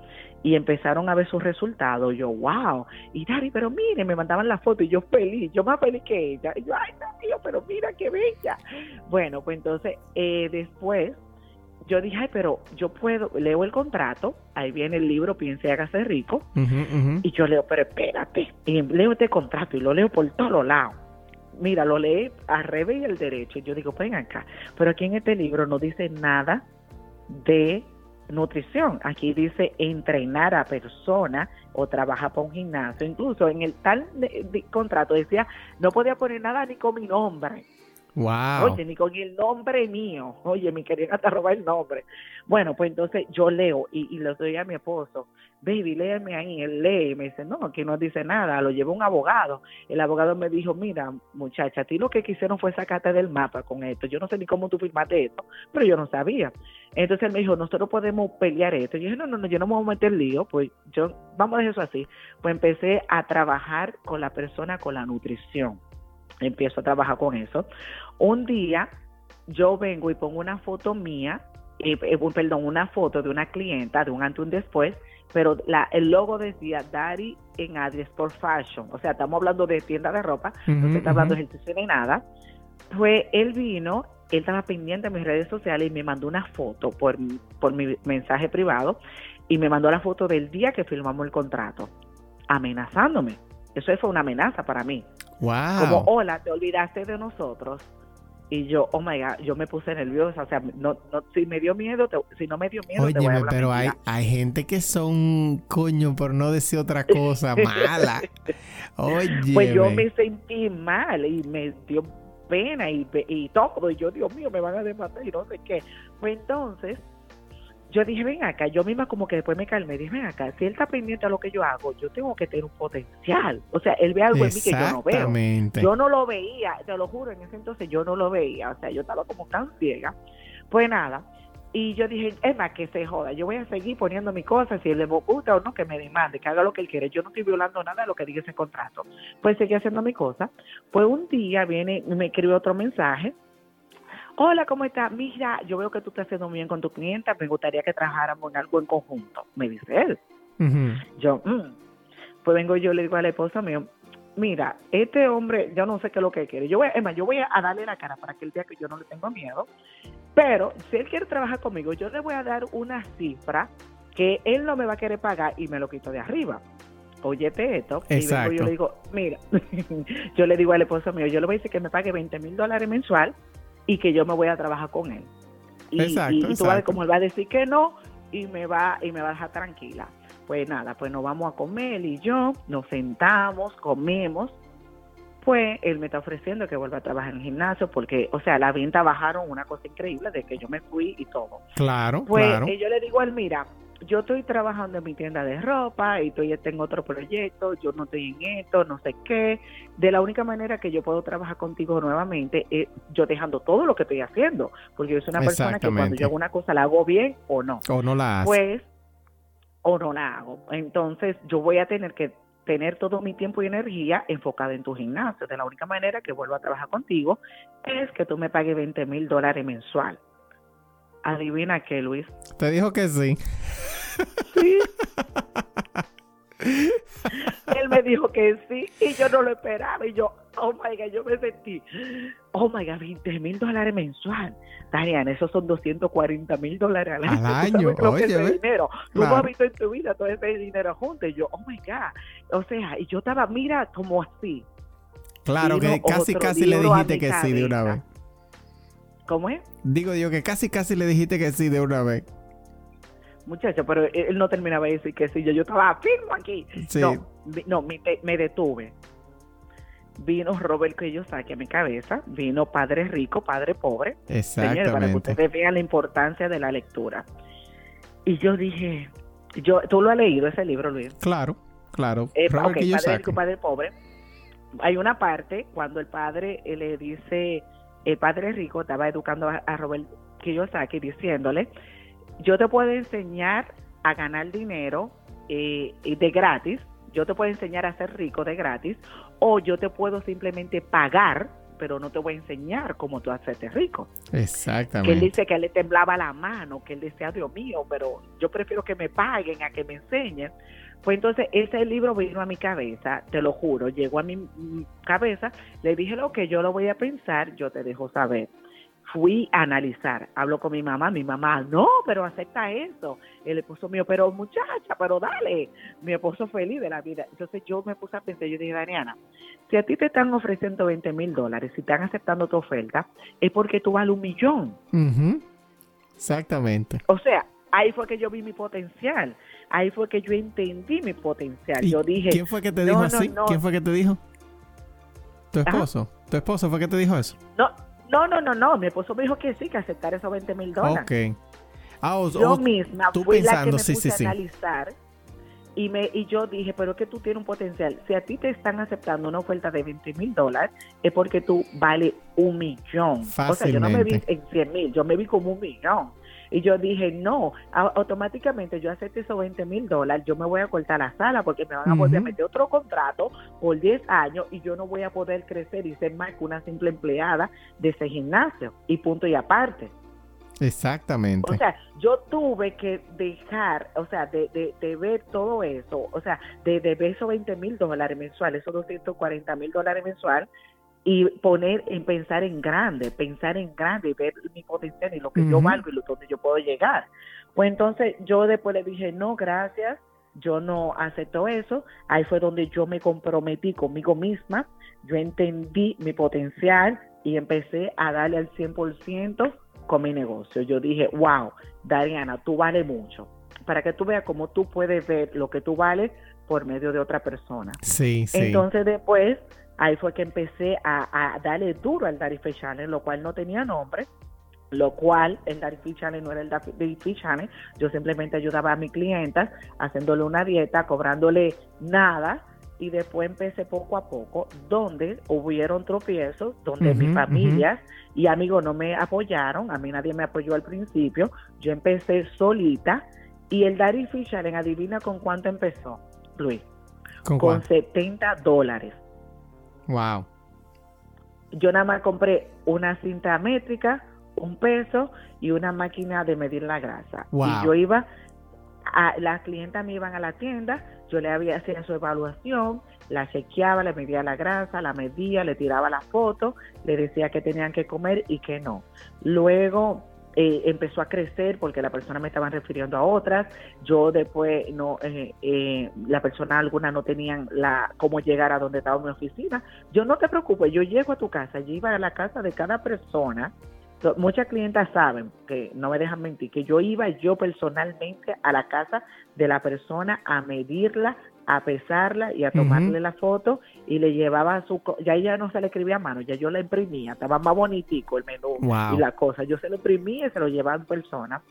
S2: y empezaron a ver sus resultados. Yo, wow. Y Dari, pero mire, me mandaban la foto y yo feliz, yo más feliz que ella. Y yo, ay, Dios, pero mira qué bella. Bueno, pues entonces, eh, después yo dije, ay, pero yo puedo, leo el contrato, ahí viene el libro, piense, hágase rico. Y yo leo, pero espérate, y leo este contrato y lo leo por todos los lados mira, lo lee al revés y al derecho. Y yo digo, ven acá, pero aquí en este libro no dice nada de nutrición. Aquí dice entrenar a persona o trabajar para un gimnasio. Incluso en el tal contrato decía, no podía poner nada ni con mi nombre. Oye, ni con el nombre mío. Oye, me querían hasta robar el nombre. Bueno, pues entonces yo leo y, y lo doy a mi esposo. Baby, léeme ahí. Él lee y me dice, no, aquí no dice nada. Lo llevó un abogado. El abogado me dijo, mira, muchacha, a ti lo que quisieron fue sacarte del mapa con esto. Yo no sé ni cómo tú firmaste esto, pero yo no sabía. Entonces él me dijo, nosotros podemos pelear esto. Yo dije, no, no, no, yo no me voy a meter lío. Pues yo, vamos a dejar eso así. Pues empecé a trabajar con la persona con la nutrición empiezo a trabajar con eso. Un día yo vengo y pongo una foto mía, eh, eh, perdón, una foto de una clienta, de un antes y un después, pero la, el logo decía Daddy en Adri Sport Fashion. O sea, estamos hablando de tienda de ropa, no se está hablando de ejercicio ni nada. Pues él vino, él estaba pendiente de mis redes sociales y me mandó una foto por, por mi mensaje privado y me mandó la foto del día que firmamos el contrato, amenazándome. Eso fue una amenaza para mí. Como, hola, te olvidaste de nosotros. Y yo, oh my God, yo me puse nerviosa. O sea, no, no, si me dio miedo, si no me dio miedo, te voy a
S1: pero hay, hay gente que son, coño, por no decir otra [laughs] cosa, mala. Oye.
S2: Pues yo me sentí mal y me dio pena y, y todo. Y yo, Dios mío, me van a demandar y no sé qué. Pues entonces, yo dije, ven acá, yo misma como que después me calmé, dije, ven acá, si él está pendiente a lo que yo hago, yo tengo que tener un potencial. O sea, él ve algo en mí que yo no veo. Yo no lo veía, te lo juro, en ese entonces yo no lo veía, o sea, yo estaba como tan ciega. Pues nada, y yo dije, es más, que se joda, yo voy a seguir poniendo mi cosa, si él le gusta o no, que me demande, que haga lo que él quiere. Yo no estoy violando nada de lo que diga ese contrato. Pues seguí haciendo mi cosa. Pues un día viene, me escribe otro mensaje Hola, ¿cómo estás? Mira, yo veo que tú estás haciendo bien con tu clienta, me gustaría que trabajáramos en algo en conjunto, me dice él. Yo, mm". pues vengo yo le digo a la esposa mío, mira, este hombre, yo no sé qué es lo que quiere. Yo voy, más, yo voy a darle la cara para que él vea que yo no le tengo miedo, pero si él quiere trabajar conmigo, yo le voy a dar una cifra que él no me va a querer pagar y me lo quito de arriba. Óyete esto. Y vengo yo le digo, mira, [laughs] yo le digo al esposo mío, yo le voy a decir que me pague 20 mil dólares mensual y que yo me voy a trabajar con él. Y, y, tú vas a ver cómo él va a decir que no y me va y me va a dejar tranquila. Pues nada, pues nos vamos a comer él y yo, nos sentamos, comemos. Pues él me está ofreciendo que vuelva a trabajar en el gimnasio porque, o sea, la venta bajaron una cosa increíble de que yo me fui y todo.
S1: Claro,
S2: pues,
S1: claro.
S2: yo le digo a él, mira, yo estoy trabajando en mi tienda de ropa y estoy tengo otro proyecto, yo no estoy en esto, no sé qué. De la única manera que yo puedo trabajar contigo nuevamente es yo dejando todo lo que estoy haciendo, porque yo soy una persona que cuando yo hago una cosa la hago bien o no.
S1: O no la hago.
S2: Pues o no la hago. Entonces yo voy a tener que tener todo mi tiempo y energía enfocada en tu gimnasio. De la única manera que vuelvo a trabajar contigo es que tú me pagues 20 mil dólares mensual. Adivina qué, Luis.
S1: Te dijo que sí.
S2: Sí. [laughs] Él me dijo que sí y yo no lo esperaba. Y yo, oh my God, yo me sentí, oh my God, 20 mil dólares mensual. Darian, esos son 240 mil dólares al año.
S1: Al [laughs]
S2: ¿Tú
S1: año,
S2: que
S1: oye,
S2: es ese dinero? Tú
S1: Claro.
S2: no has visto en tu vida todo ese dinero junto. Y yo, oh my God. O sea, y yo estaba, mira, como así.
S1: Claro que casi, casi le dijiste que sí de una vez.
S2: ¿Cómo es?
S1: Digo yo que casi, casi le dijiste que sí de una vez.
S2: Muchacho, pero él, no terminaba de decir que sí. Yo, yo estaba firme aquí.
S1: Sí.
S2: No, no me, detuve. Vino Robert Kiyosaki a mi cabeza, vino Padre Rico, Padre Pobre, Señores, para que
S1: Exactamente.
S2: ustedes vean la importancia de la lectura. Y yo dije, yo, tú lo has leído ese libro, Luis.
S1: Claro, claro.
S2: Eh,
S1: Robert
S2: ok, Padre. Rico, Padre Pobre. Hay una parte cuando el padre eh, le dice, el padre rico estaba educando a, a Robert Kiyosaki diciéndole, yo te puedo enseñar a ganar dinero eh, de gratis, yo te puedo enseñar a ser rico de gratis, o yo te puedo simplemente pagar, pero no te voy a enseñar cómo tú hacerte rico que él
S1: Exactamente.
S2: dice que él le temblaba la mano, que él decía, Dios mío, pero yo prefiero que me paguen a que me enseñen. Pues entonces ese libro vino a mi cabeza, te lo juro, llegó a mi cabeza, le dije lo que yo lo voy a pensar, yo te dejo saber. Fui a analizar, hablo con mi mamá, mi mamá, no, pero acepta eso. El esposo mío, pero muchacha, pero dale. Mi esposo feliz de la vida. Entonces yo me puse a pensar, yo dije, Daniana, si a ti te están ofreciendo 20 mil dólares, si están aceptando tu oferta, es porque tú vales un millón.
S1: Exactamente.
S2: O sea, ahí fue que yo vi mi potencial. Ahí fue que yo entendí mi potencial.
S1: ¿Y
S2: Yo dije,
S1: ¿Quién fue que te
S2: no,
S1: dijo así?
S2: no.
S1: ¿Quién fue que te dijo? ¿Tu
S2: Ajá.
S1: esposo? ¿Tu esposo fue que te dijo eso?
S2: no, no, no, no, no. Mi esposo me dijo que sí, que aceptar esos 20 mil dólares.
S1: Ok. Ah, o-
S2: Yo misma
S1: tú
S2: fui la que
S1: pensando,
S2: me
S1: sí,
S2: puse
S1: sí,
S2: a analizar y me y yo dije, pero es que tú tienes un potencial. Si a ti te están aceptando una oferta de 20 mil dólares, es porque tú vales un millón. O sea, yo no me vi
S1: Fácilmente.
S2: en 100 mil, yo me vi como un millón. Y yo dije, no, automáticamente yo acepté esos 20 mil dólares, yo me voy a cortar la sala porque me van a volver a meter otro contrato por 10 años y yo no voy a poder crecer y ser más que una simple empleada de ese gimnasio. Y punto y aparte.
S1: Exactamente.
S2: O sea, yo tuve que dejar, o sea, de, de, de ver todo eso, o sea, de, de ver esos 20 mil dólares mensuales, esos 240 mil dólares mensual, y poner en pensar en grande, pensar en grande, y ver mi potencial y lo que yo valgo y lo donde yo puedo llegar. Pues entonces yo después le dije, no, gracias, yo no acepto eso. Ahí fue donde yo me comprometí conmigo misma, yo entendí mi potencial y empecé a darle al 100% con mi negocio. Yo dije, wow, Dariana, tú vales mucho. Para que tú veas cómo tú puedes ver lo que tú vales por medio de otra persona.
S1: sí, sí.
S2: Entonces después, ahí fue que empecé a, a darle duro al Daddy Fish Channel, lo cual no tenía nombre, lo cual el Daddy Fish Channel no era el Daddy Fish Channel, yo simplemente ayudaba a mis clientas haciéndole una dieta, cobrándole nada, y después empecé poco a poco, donde hubieron tropiezos, donde
S1: Ujú,
S2: mis
S1: ujú.
S2: familias y amigos no me apoyaron, a mí nadie me apoyó al principio, yo empecé solita, y el Daddy Fish Channel, adivina con cuánto empezó, Luis
S1: ¿Con
S2: con
S1: cuál?
S2: 70 dólares.
S1: Wow.
S2: Yo nada más compré una cinta métrica, un peso y una máquina de medir la grasa.
S1: Wow.
S2: Y yo iba, a, las clientas me iban a la tienda, yo le había hacía su evaluación, la chequeaba, le medía la grasa, la medía, le tiraba la foto, le decía que tenían que comer y que no. Luego eh, empezó a crecer porque la persona me estaban refiriendo a otras. Yo después no, eh, eh, la persona alguna no tenían la cómo llegar a donde estaba mi oficina. Yo no te preocupes, yo llego a tu casa, yo iba a la casa de cada persona. So, Muchas clientas saben que no me dejan mentir que yo iba yo personalmente a la casa de la persona a medirla, a pesarla y a tomarle la foto y le llevaba su ya ella no se le escribía a mano, ya yo la imprimía, estaba más bonitico el menú
S1: Wow.
S2: y la cosa. Yo se lo imprimía y se lo llevaba en persona.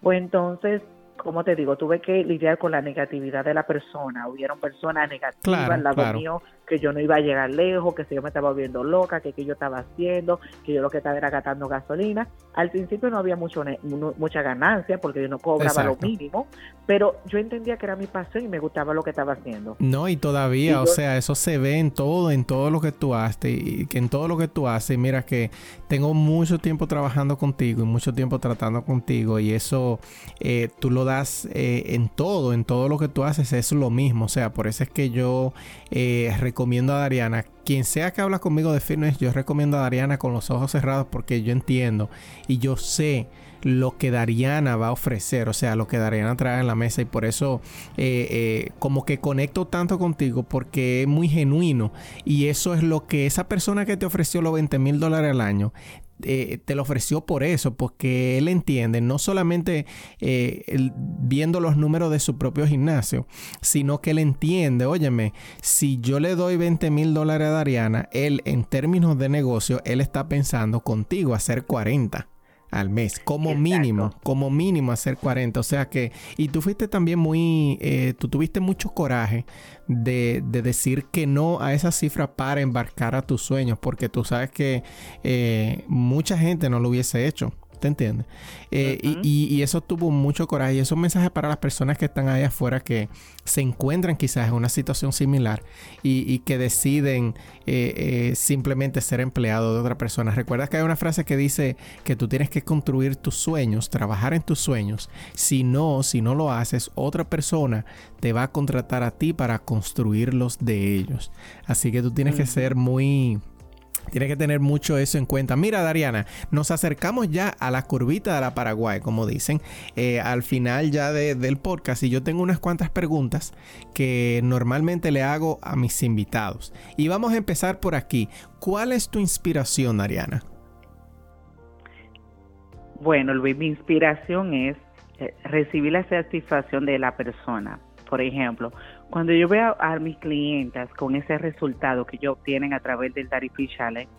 S2: Pues entonces, como te digo, tuve que lidiar con la negatividad de la persona. Hubieron personas negativas
S1: Claro, claro.
S2: mío que yo no iba a llegar lejos, que si yo me estaba volviendo loca, que, que yo estaba haciendo, que yo lo que estaba era gastando gasolina. Al principio no había mucho, mucha ganancia porque yo no cobraba lo mínimo, pero yo entendía que era mi pasión y me gustaba lo que estaba haciendo.
S1: No, y todavía, o sea, eso se ve en todo, en todo lo que tú haces, y que en todo lo que tú haces, mira que tengo mucho tiempo trabajando contigo y mucho tiempo tratando contigo y eso eh, tú lo das eh, en todo, en todo lo que tú haces es lo mismo, o sea, por eso es que yo eh, recomiendo a Dariana, quien sea que habla conmigo de fitness, yo recomiendo a Dariana con los ojos cerrados porque yo entiendo y yo sé lo que Dariana va a ofrecer, o sea, lo que Dariana trae en la mesa y por eso eh, eh, como que conecto tanto contigo porque es muy genuino y eso es lo que esa persona que te ofreció los 20 mil dólares al año eh, te lo ofreció por eso, porque él entiende, no solamente viendo los números de su propio gimnasio, sino que él entiende, óyeme, si yo le doy 20 mil dólares a Dariana, él en términos de negocio, él está pensando contigo hacer 40 al mes, como mínimo, como mínimo hacer 40. O sea que, y tú fuiste también muy, eh, tú tuviste mucho coraje de, decir que no a esa cifra para embarcar a tus sueños, porque tú sabes que eh, mucha gente no lo hubiese hecho. ¿Te entiendes? Eh, y, eso tuvo mucho coraje. Y esos mensajes para las personas que están ahí afuera que se encuentran quizás en una situación similar y, que deciden eh, eh, simplemente ser empleado de otra persona. Recuerda que hay una frase que dice que tú tienes que construir tus sueños, trabajar en tus sueños. Si no, si no lo haces, otra persona te va a contratar a ti para construirlos de ellos. Así que tú tienes que ser muy tiene que tener mucho eso en cuenta. Mira, Dariana, nos acercamos ya a la curvita de la Paraguay, como dicen, eh, al final ya del podcast. Y yo tengo unas cuantas preguntas que normalmente le hago a mis invitados. Y vamos a empezar por aquí. ¿Cuál es tu inspiración, Dariana?
S2: Bueno, Luis, mi inspiración es eh, recibir la satisfacción de la persona. Por ejemplo, cuando yo veo a mis clientas con ese resultado que ellos obtienen a través del Dari Challenge,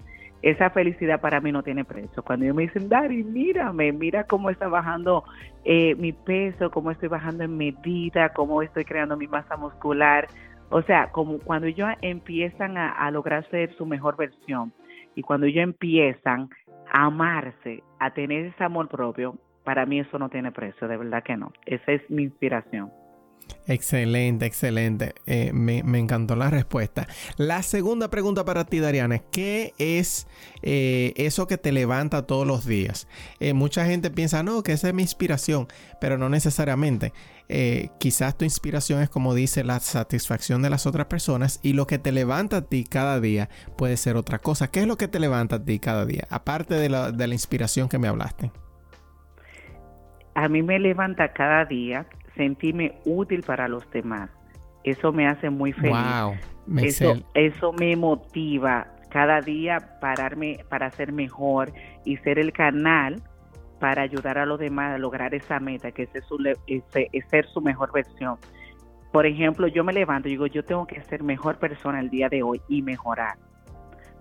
S2: esa felicidad para mí no tiene precio. Cuando ellos me dicen, Dari, mírame, mira cómo está bajando eh, mi peso, cómo estoy bajando en medida, cómo estoy creando mi masa muscular. O sea, como cuando ellos empiezan a, a lograr ser su mejor versión y cuando ellos empiezan a amarse, a tener ese amor propio, para mí eso no tiene precio, de verdad que no. Esa es mi inspiración.
S1: Excelente, excelente. Eh, me, encantó la respuesta. La segunda pregunta para ti, Dariana, ¿qué es eh, eso que te levanta todos los días? Eh, mucha gente piensa, no, que esa es mi inspiración, pero no necesariamente. quizás tu inspiración es, como dice, la satisfacción de las otras personas y lo que te levanta a ti cada día puede ser otra cosa. ¿Qué es lo que te levanta a ti cada día? Aparte de la, de la inspiración que me hablaste.
S2: A mí me levanta cada día sentirme útil para los demás. Eso me hace muy feliz. eso, eso me motiva cada día pararme para ser mejor y ser el canal para ayudar a los demás a lograr esa meta, que es, su, ser su mejor versión. Por ejemplo, yo me levanto y digo, yo tengo que ser mejor persona el día de hoy y mejorar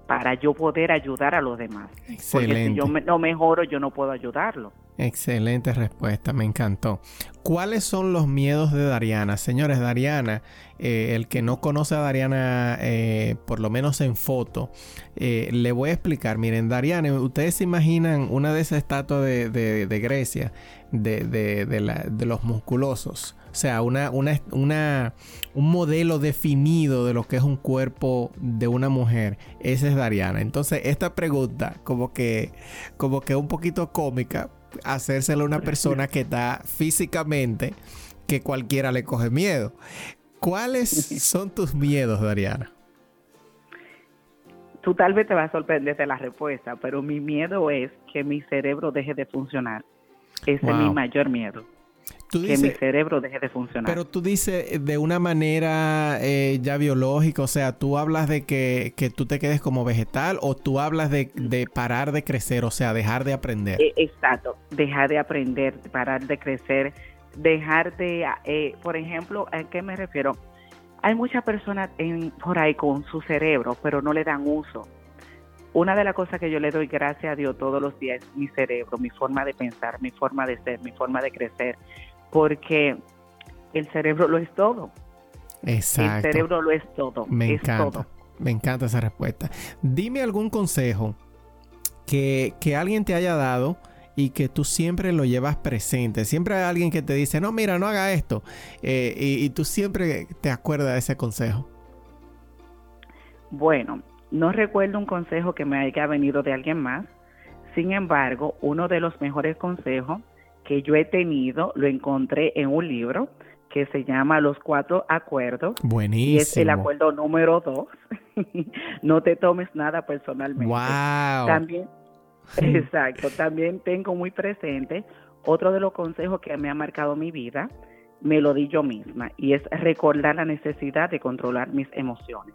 S2: para yo poder ayudar a los demás. Porque si yo no mejoro, yo no puedo ayudarlo.
S1: Excelente respuesta, me encantó. ¿Cuáles son los miedos de Dariana? Señores, Dariana, eh, el que no conoce a Dariana, eh, por lo menos en foto, eh, le voy a explicar. Miren, Dariana, ustedes se imaginan una de esas estatuas de, Grecia, de, de, los musculosos. O sea, una, una, una, un modelo definido de lo que es un cuerpo de una mujer. Esa es Dariana. Entonces, esta pregunta, como que, como que un poquito cómica, hacérselo a una persona que está físicamente que cualquiera le coge miedo. ¿Cuáles [laughs] son tus miedos, Dariana?
S2: Tú tal vez te vas a sorprender de la respuesta, pero mi miedo es que mi cerebro deje de funcionar. Ese es mi mayor miedo que mi cerebro deje de funcionar.
S1: Pero tú dices de una manera eh, ya biológica, o sea, tú hablas de que, tú te quedes como vegetal o tú hablas de, parar de crecer, o sea, dejar de aprender.
S2: Eh, exacto, dejar de aprender, parar de crecer, dejar de, eh, por ejemplo, ¿a qué me refiero? Hay muchas personas en, por ahí con su cerebro, pero no le dan uso. Una de las cosas que yo le doy gracias a Dios todos los días es mi cerebro, mi forma de pensar, mi forma de ser, mi forma de crecer porque el cerebro lo es todo.
S1: Exacto.
S2: El cerebro lo es todo.
S1: Me encanta. Me encanta esa respuesta. Dime algún consejo que, alguien te haya dado y que tú siempre lo llevas presente. Siempre hay alguien que te dice, no, mira, no haga esto. Eh, y, y, tú siempre te acuerdas de ese consejo.
S2: Bueno, no recuerdo un consejo que me haya venido de alguien más. Sin embargo, uno de los mejores consejos que yo he tenido lo encontré en un libro que se llama Los Cuatro Acuerdos.
S1: Buenísimo.
S2: Y es el acuerdo número dos. [laughs] no te tomes nada personalmente.
S1: Wow.
S2: También, [laughs] exacto, también tengo muy presente otro de los consejos que me ha marcado mi vida, me lo di yo misma, y es recordar la necesidad de controlar mis emociones.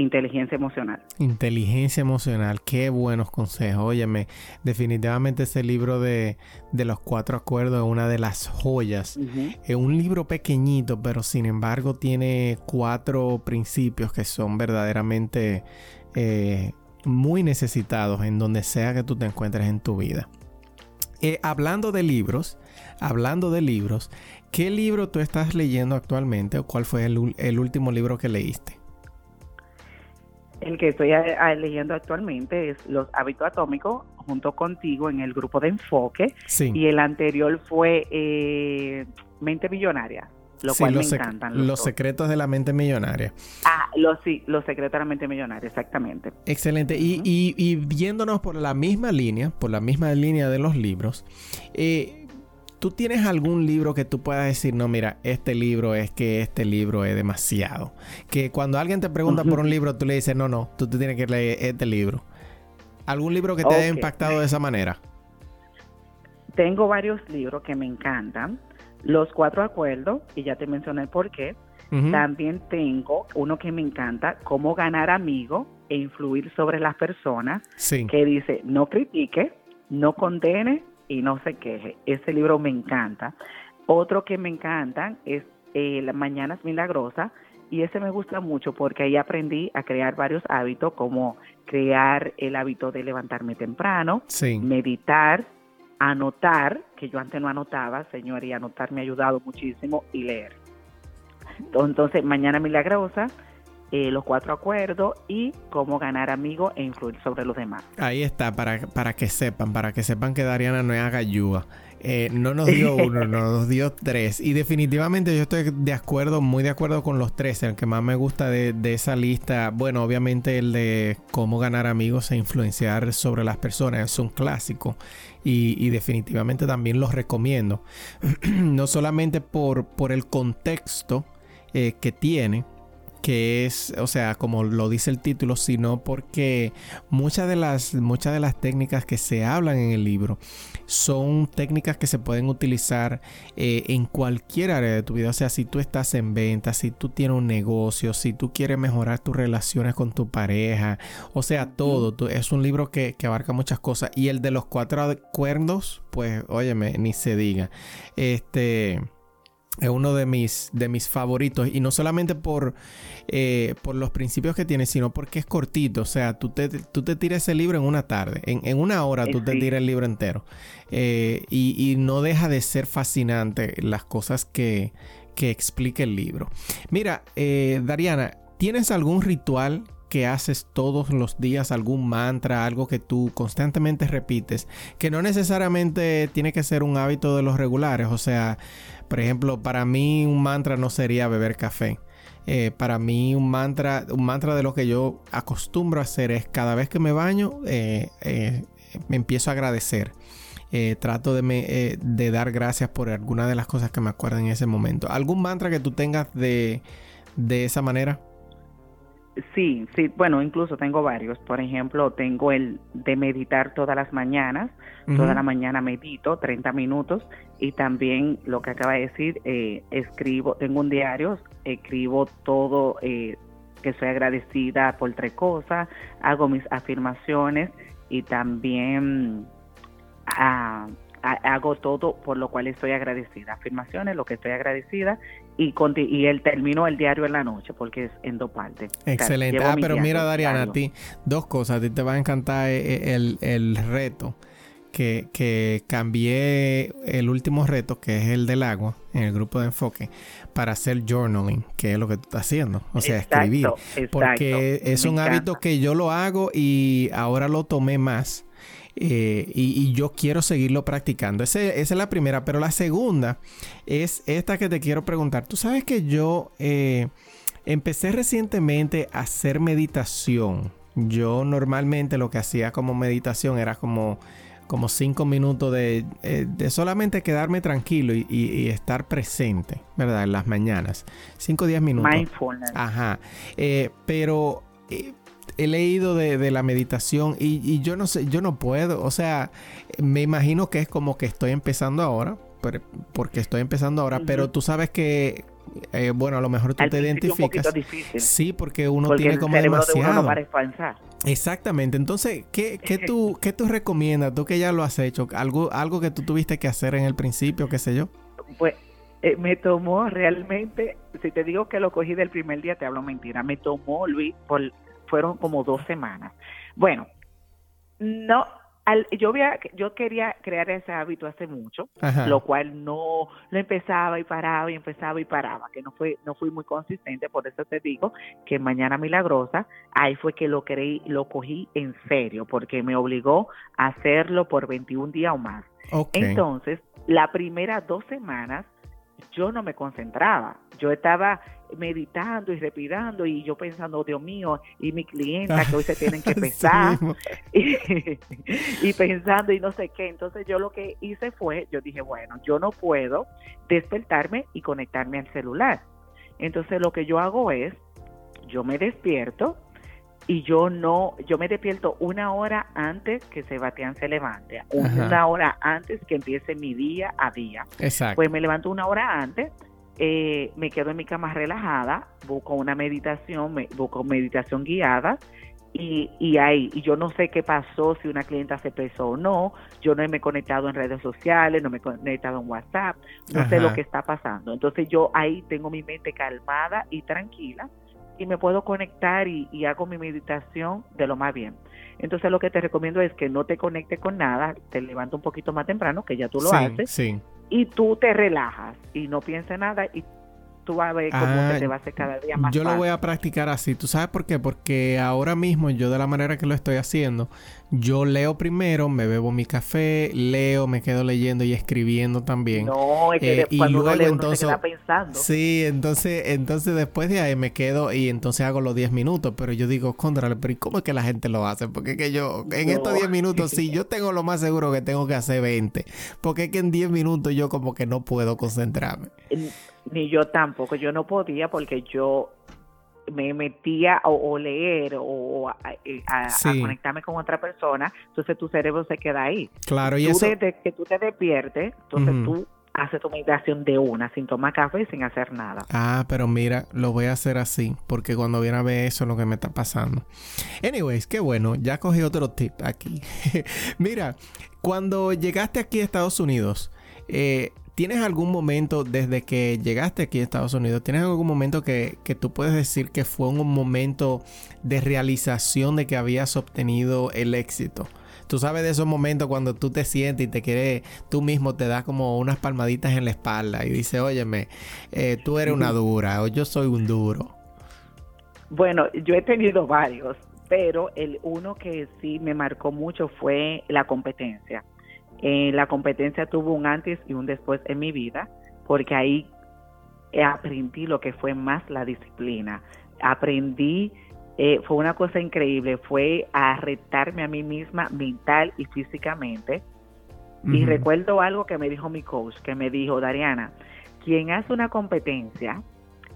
S2: Inteligencia emocional.
S1: Inteligencia emocional, qué buenos consejos. Óyeme, definitivamente ese libro de, los cuatro acuerdos es una de las joyas. Es un libro pequeñito, pero sin embargo tiene cuatro principios que son verdaderamente eh, muy necesitados en donde sea que tú te encuentres en tu vida. Eh, hablando de libros, hablando de libros, ¿qué libro tú estás leyendo actualmente o cuál fue el último libro que leíste?
S2: El que estoy leyendo actualmente es Los hábitos atómicos, junto contigo en el grupo de enfoque. Y el anterior fue eh, Mente Millonaria, lo cual me encantan.
S1: Los, secretos de la mente millonaria.
S2: Ah, los, sí, los secretos de la mente millonaria, exactamente.
S1: Excelente. y, y, y, viéndonos por la misma línea, por la misma línea de los libros, eh, ¿Tú tienes algún libro que tú puedas decir, no, mira, este libro es que este libro es demasiado? Que cuando alguien te pregunta por un libro, tú le dices, no, no, tú te tienes que leer este libro. ¿Algún libro que te haya impactado de esa manera?
S2: Tengo varios libros que me encantan. Los Cuatro Acuerdos, y ya te mencioné por qué. También tengo uno que me encanta, Cómo ganar amigos e influir sobre las personas, que dice, no critique, no condene y no se queje. Ese libro me encanta. Otro que me encanta es eh, Las Mañanas Milagrosas y ese me gusta mucho porque ahí aprendí a crear varios hábitos como crear el hábito de levantarme temprano, meditar, anotar, que yo antes no anotaba, señor, y anotar me ha ayudado muchísimo y leer. Entonces, Mañana Milagrosa, eh, los cuatro acuerdos y cómo ganar amigos e influir sobre los demás.
S1: Ahí está, para, para que sepan, para que sepan que Dariana no es agayúa. Eh, no nos dio [laughs] uno, nos dio tres. Y definitivamente yo estoy de acuerdo, muy de acuerdo con los tres. El que más me gusta de, esa lista, bueno, obviamente el de cómo ganar amigos e influenciar sobre las personas es un clásico. Y, definitivamente también los recomiendo. [clears throat] no solamente por, por el contexto eh, que tiene, que es, o sea, como lo dice el título, sino porque muchas de las, muchas de las técnicas que se hablan en el libro son técnicas que se pueden utilizar eh, en cualquier área de tu vida. O sea, si tú estás en venta, si tú tienes un negocio, si tú quieres mejorar tus relaciones con tu pareja, o sea, todo. Es un libro que, que abarca muchas cosas. Y el de los cuatro acuerdos, pues, óyeme, ni se diga. Este es uno de mis, de mis favoritos. Y no solamente por, eh, por los principios que tiene, sino porque es cortito. O sea, tú te, tú te tiras ese libro en una tarde. En, una hora tú te tiras el libro entero. Eh, y, no deja de ser fascinante las cosas que, que explica el libro. Mira, eh, Dariana, ¿tienes algún ritual que haces todos los días, algún mantra, algo que tú constantemente repites, que no necesariamente tiene que ser un hábito de los regulares. O sea, por ejemplo, para mí un mantra no sería beber café. Eh, para mí un mantra, un mantra de lo que yo acostumbro a hacer es cada vez que me baño, eh, eh, me empiezo a agradecer. trato de, de, dar gracias por alguna de las cosas que me acuerdan en ese momento. ¿Algún mantra que tú tengas de, de esa manera?
S2: Sí, sí, bueno, incluso tengo varios. Por ejemplo, tengo el de meditar todas las mañanas. Toda la mañana medito 30 minutos y también lo que acaba de decir, eh, escribo, tengo un diario, escribo todo, eh, que soy agradecida por tres cosas, hago mis afirmaciones y también... Ah, hago todo por lo cual estoy agradecida. Afirmaciones, lo que estoy agradecida y, y el termino el diario en la noche porque es en dos partes.
S1: Excelente. ah, pero mira, Dariana, a ti dos cosas. A ti te va a encantar eh, eh, el, el reto que, que, cambié el último reto, que es el del agua, en el grupo de enfoque, para hacer journaling, que es lo que tú estás haciendo, o sea, escribir. porque es un hábito que yo lo hago y ahora lo tomé más. Eh, y, yo quiero seguirlo practicando. esa es la primera, pero la segunda es esta que te quiero preguntar. Tú sabes que yo eh, empecé recientemente a hacer meditación. Yo normalmente lo que hacía como meditación era como como cinco minutos de, eh, solamente quedarme tranquilo y, estar presente, ¿verdad? En las mañanas. Cinco o diez minutos.
S2: Mindfulness.
S1: Ajá. pero he leído de, la meditación y, yo no sé, yo no puedo, o sea, me imagino que es como que estoy empezando ahora, porque estoy empezando ahora, pero tú sabes que, eh, bueno, a lo mejor tú te identificas. Sí, porque uno tiene como demasiado. Exactamente, entonces, ¿qué, qué, tú, ¿qué tú recomiendas? Tú que ya lo has hecho, algo, algo que tú tuviste que hacer en el principio, qué sé yo.
S2: Pues eh, me tomó realmente, si te digo que lo cogí del primer día, te hablo mentira, me tomó, Luis, por fueron como dos semanas. Bueno, no, yo, había, yo quería crear ese hábito hace mucho, lo cual no lo empezaba y paraba y empezaba y paraba, que no fue no fui muy consistente, por eso te digo que mañana milagrosa, ahí fue que lo creí, lo cogí en serio, porque me obligó a hacerlo por 21 días o más. Entonces, la primera dos semanas yo no me concentraba. Yo estaba meditando y respirando y yo pensando, Dios mío, y mi clienta que hoy se tienen que [laughs] pesar [laughs] y, pensando y no sé qué. Entonces yo lo que hice fue, yo dije, bueno, yo no puedo despertarme y conectarme al celular. Entonces lo que yo hago es, yo me despierto, y yo no, yo me despierto una hora antes que Sebastián se levante, una hora antes que empiece mi día a día. Exacto. Pues me levanto una hora antes, eh, me quedo en mi cama relajada, busco una meditación, me, busco meditación guiada y, y ahí, y yo no sé qué pasó, si una clienta se pesó o no, yo no me he conectado en redes sociales, no me he conectado en WhatsApp, no sé lo que está pasando. Entonces yo ahí tengo mi mente calmada y tranquila y me puedo conectar y, hago mi meditación de lo más bien. Entonces lo que te recomiendo es que no te conectes con nada, te levanto un poquito más temprano, que ya tú lo haces, y tú te relajas y no pienses nada y tú vas a ver cómo ah, te va a hacer cada día más.
S1: Yo lo voy a practicar así. ¿Tú sabes por qué? Porque ahora mismo yo de la manera que lo estoy haciendo, yo leo primero, me bebo mi café, leo, me quedo leyendo y escribiendo también.
S2: No, es que eh, y luego entonces, se queda pensando.
S1: Sí, entonces, entonces después de ahí me quedo y entonces hago los 10 minutos, pero yo digo, contra, pero ¿y cómo es que la gente lo hace? Porque es que yo, en estos 10 minutos, sí, [laughs] yo tengo lo más seguro que tengo que hacer 20, porque es que en 10 minutos yo como que no puedo concentrarme.
S2: Ni yo tampoco, yo no podía porque yo me metía o, leer o a, conectarme con otra persona, entonces tu cerebro se queda ahí.
S1: Claro, y
S2: tú
S1: eso...
S2: Desde que tú te despiertes, entonces tú haces tu meditación de una, sin tomar café, sin hacer nada.
S1: Ah, pero mira, lo voy a hacer así, porque cuando viene a ver eso es lo que me está pasando. Anyways, qué bueno, ya cogí otro tip aquí. [laughs] mira, cuando llegaste aquí a Estados Unidos, eh, ¿Tienes algún momento desde que llegaste aquí a Estados Unidos, tienes algún momento que, tú puedes decir que fue un momento de realización de que habías obtenido el éxito? Tú sabes de esos momentos cuando tú te sientes y te quieres, tú mismo te das como unas palmaditas en la espalda y dices, óyeme, eh, tú eres una dura o yo soy un duro.
S2: Bueno, yo he tenido varios, pero el uno que sí me marcó mucho fue la competencia. Eh, la competencia tuvo un antes y un después en mi vida, porque ahí aprendí lo que fue más la disciplina. Aprendí, eh, fue una cosa increíble, fue a retarme a mí misma mental y físicamente. Y recuerdo algo que me dijo mi coach, que me dijo, Dariana, quien hace una competencia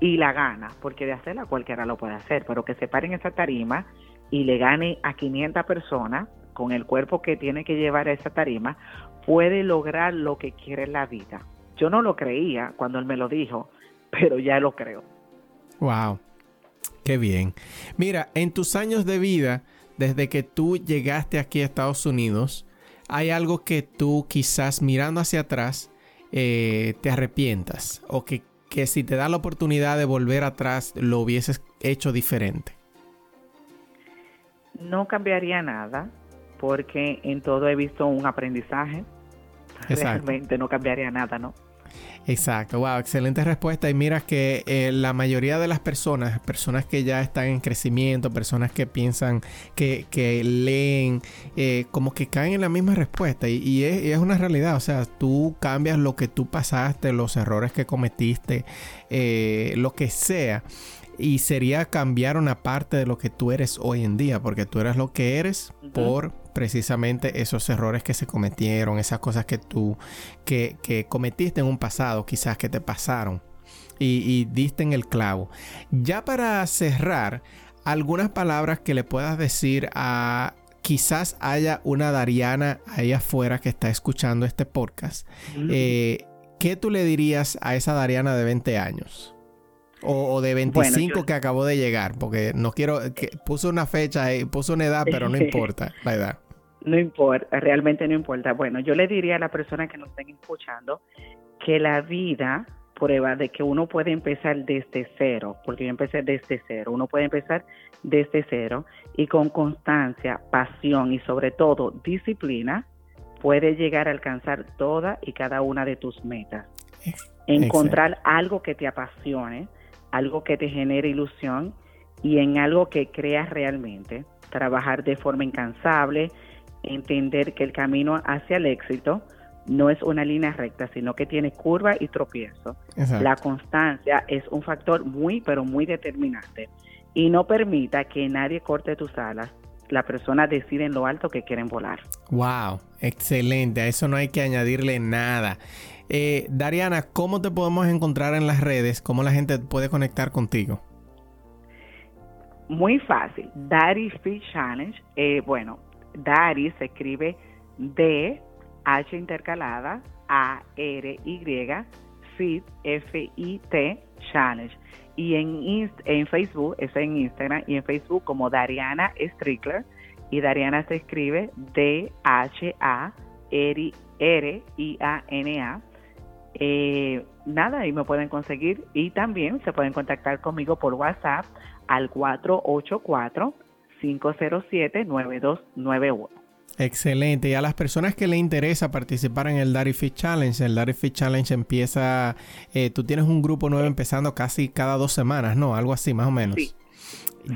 S2: y la gana, porque de hacerla cualquiera lo puede hacer, pero que se pare en esa tarima y le gane a 500 personas, con el cuerpo que tiene que llevar a esa tarima, puede lograr lo que quiere en la vida. Yo no lo creía cuando él me lo dijo, pero ya lo creo.
S1: Wow, qué bien. Mira, en tus años de vida, desde que tú llegaste aquí a Estados Unidos, ¿hay algo que tú quizás mirando hacia atrás eh, te arrepientas? O que, que si te da la oportunidad de volver atrás lo hubieses hecho diferente?
S2: No cambiaría nada porque en todo he visto un aprendizaje. [laughs] Realmente no cambiaría nada, ¿no?
S1: Exacto, wow, excelente respuesta. Y mira que eh, la mayoría de las personas, personas que ya están en crecimiento, personas que piensan, que, que leen, eh, como que caen en la misma respuesta. Y, es, una realidad, o sea, tú cambias lo que tú pasaste, los errores que cometiste, eh, lo que sea. Y sería cambiar una parte de lo que tú eres hoy en día, porque tú eres lo que eres por precisamente esos errores que se cometieron, esas cosas que tú que, cometiste en un pasado, quizás que te pasaron y, diste en el clavo. Ya para cerrar, algunas palabras que le puedas decir a quizás haya una Dariana ahí afuera que está escuchando este podcast. Eh, ¿Qué tú le dirías a esa Dariana de 20 años? O, de 25 que acabó de llegar, porque no quiero, que puso una fecha, puso una edad, pero no [laughs] importa la edad.
S2: No importa, realmente no importa. Bueno, yo le diría a la persona que nos estén escuchando que la vida prueba de que uno puede empezar desde cero, porque yo empecé desde cero, uno puede empezar desde cero y con constancia, pasión y sobre todo disciplina, puede llegar a alcanzar toda y cada una de tus metas. Encontrar algo que te apasione, algo que te genere ilusión y en algo que creas realmente. Trabajar de forma incansable, entender que el camino hacia el éxito no es una línea recta, sino que tiene curva y tropiezo. La constancia es un factor muy, pero muy determinante. Y no permita que nadie corte tus alas. La persona decide en lo alto que quieren volar.
S1: Wow, excelente. A eso no hay que añadirle nada. Eh, Dariana, ¿cómo te podemos encontrar en las redes? ¿Cómo la gente puede conectar contigo?
S2: Muy fácil. Daddy Fit Challenge. Eh, bueno, Daddy se escribe D, H intercalada, A, R, Y, Fit, F, I, T, Challenge. Y en, en Facebook, es en Instagram y en Facebook como Dariana Strickler. Y Dariana se escribe D, H, A, R, R, I, A, N, A. Eh, nada, ahí me pueden conseguir y también se pueden contactar conmigo por WhatsApp al 484-507-9291.
S1: Excelente. Y a las personas que le interesa participar en el Daddy Fit Challenge, el Daddy Fit Challenge empieza, eh, tú tienes un grupo nuevo empezando casi cada dos semanas, ¿no? Algo así, más o menos.
S2: Sí,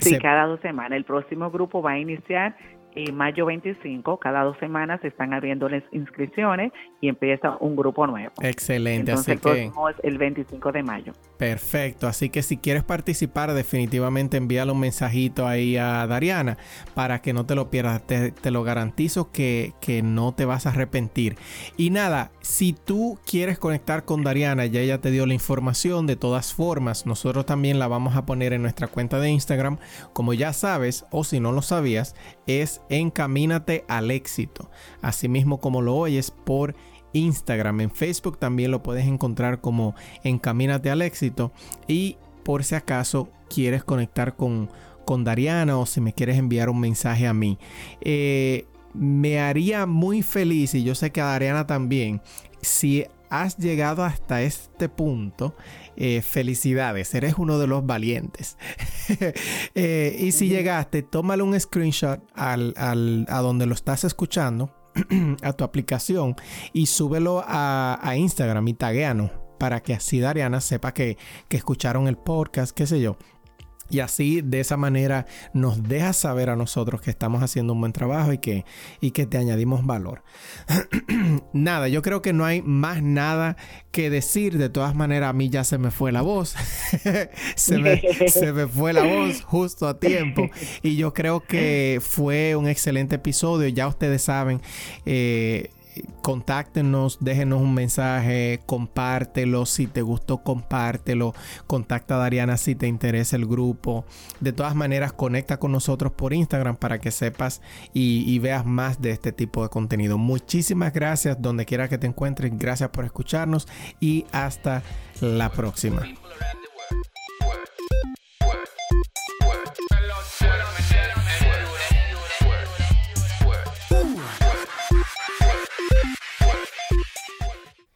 S2: sí cada dos semanas. El próximo grupo va a iniciar en mayo 25, cada dos semanas se están abriendo las inscripciones y empieza un grupo nuevo.
S1: Excelente.
S2: Entonces, el próximo es el 25 de mayo.
S1: Perfecto. Así que si quieres participar, definitivamente envíale un mensajito ahí a Dariana para que no te lo pierdas. Te, lo garantizo que, que, no te vas a arrepentir. Y nada, si tú quieres conectar con Dariana, ya ella te dio la información. De todas formas, nosotros también la vamos a poner en nuestra cuenta de Instagram. Como ya sabes, o si no lo sabías, es Encamínate al éxito. Asimismo como lo oyes por Instagram. En Facebook también lo puedes encontrar como Encamínate al éxito. Y por si acaso quieres conectar con, Dariana o si me quieres enviar un mensaje a mí. Eh, me haría muy feliz y yo sé que a Dariana también si has llegado hasta este punto, eh, felicidades, eres uno de los valientes. [laughs] Eh, y si llegaste, tómale un screenshot al, a donde lo estás escuchando, [clears throat] a tu aplicación, y súbelo a, a Instagram y tagueanos para que así Dariana sepa que, que escucharon el podcast, qué sé yo. Y así de esa manera nos dejas saber a nosotros que estamos haciendo un buen trabajo y que, y que te añadimos valor. [clears throat] nada, yo creo que no hay más nada que decir. De todas maneras, a mí ya se me fue la voz. [laughs] se, me, se, me, fue la voz justo a tiempo. Y yo creo que fue un excelente episodio. Ya ustedes saben. Eh, contáctenos, déjenos un mensaje, compártelo, si te gustó, compártelo, contacta a Dariana si te interesa el grupo. De todas maneras, conecta con nosotros por Instagram para que sepas y, veas más de este tipo de contenido. Muchísimas gracias, donde quiera que te encuentres, gracias por escucharnos y hasta la próxima.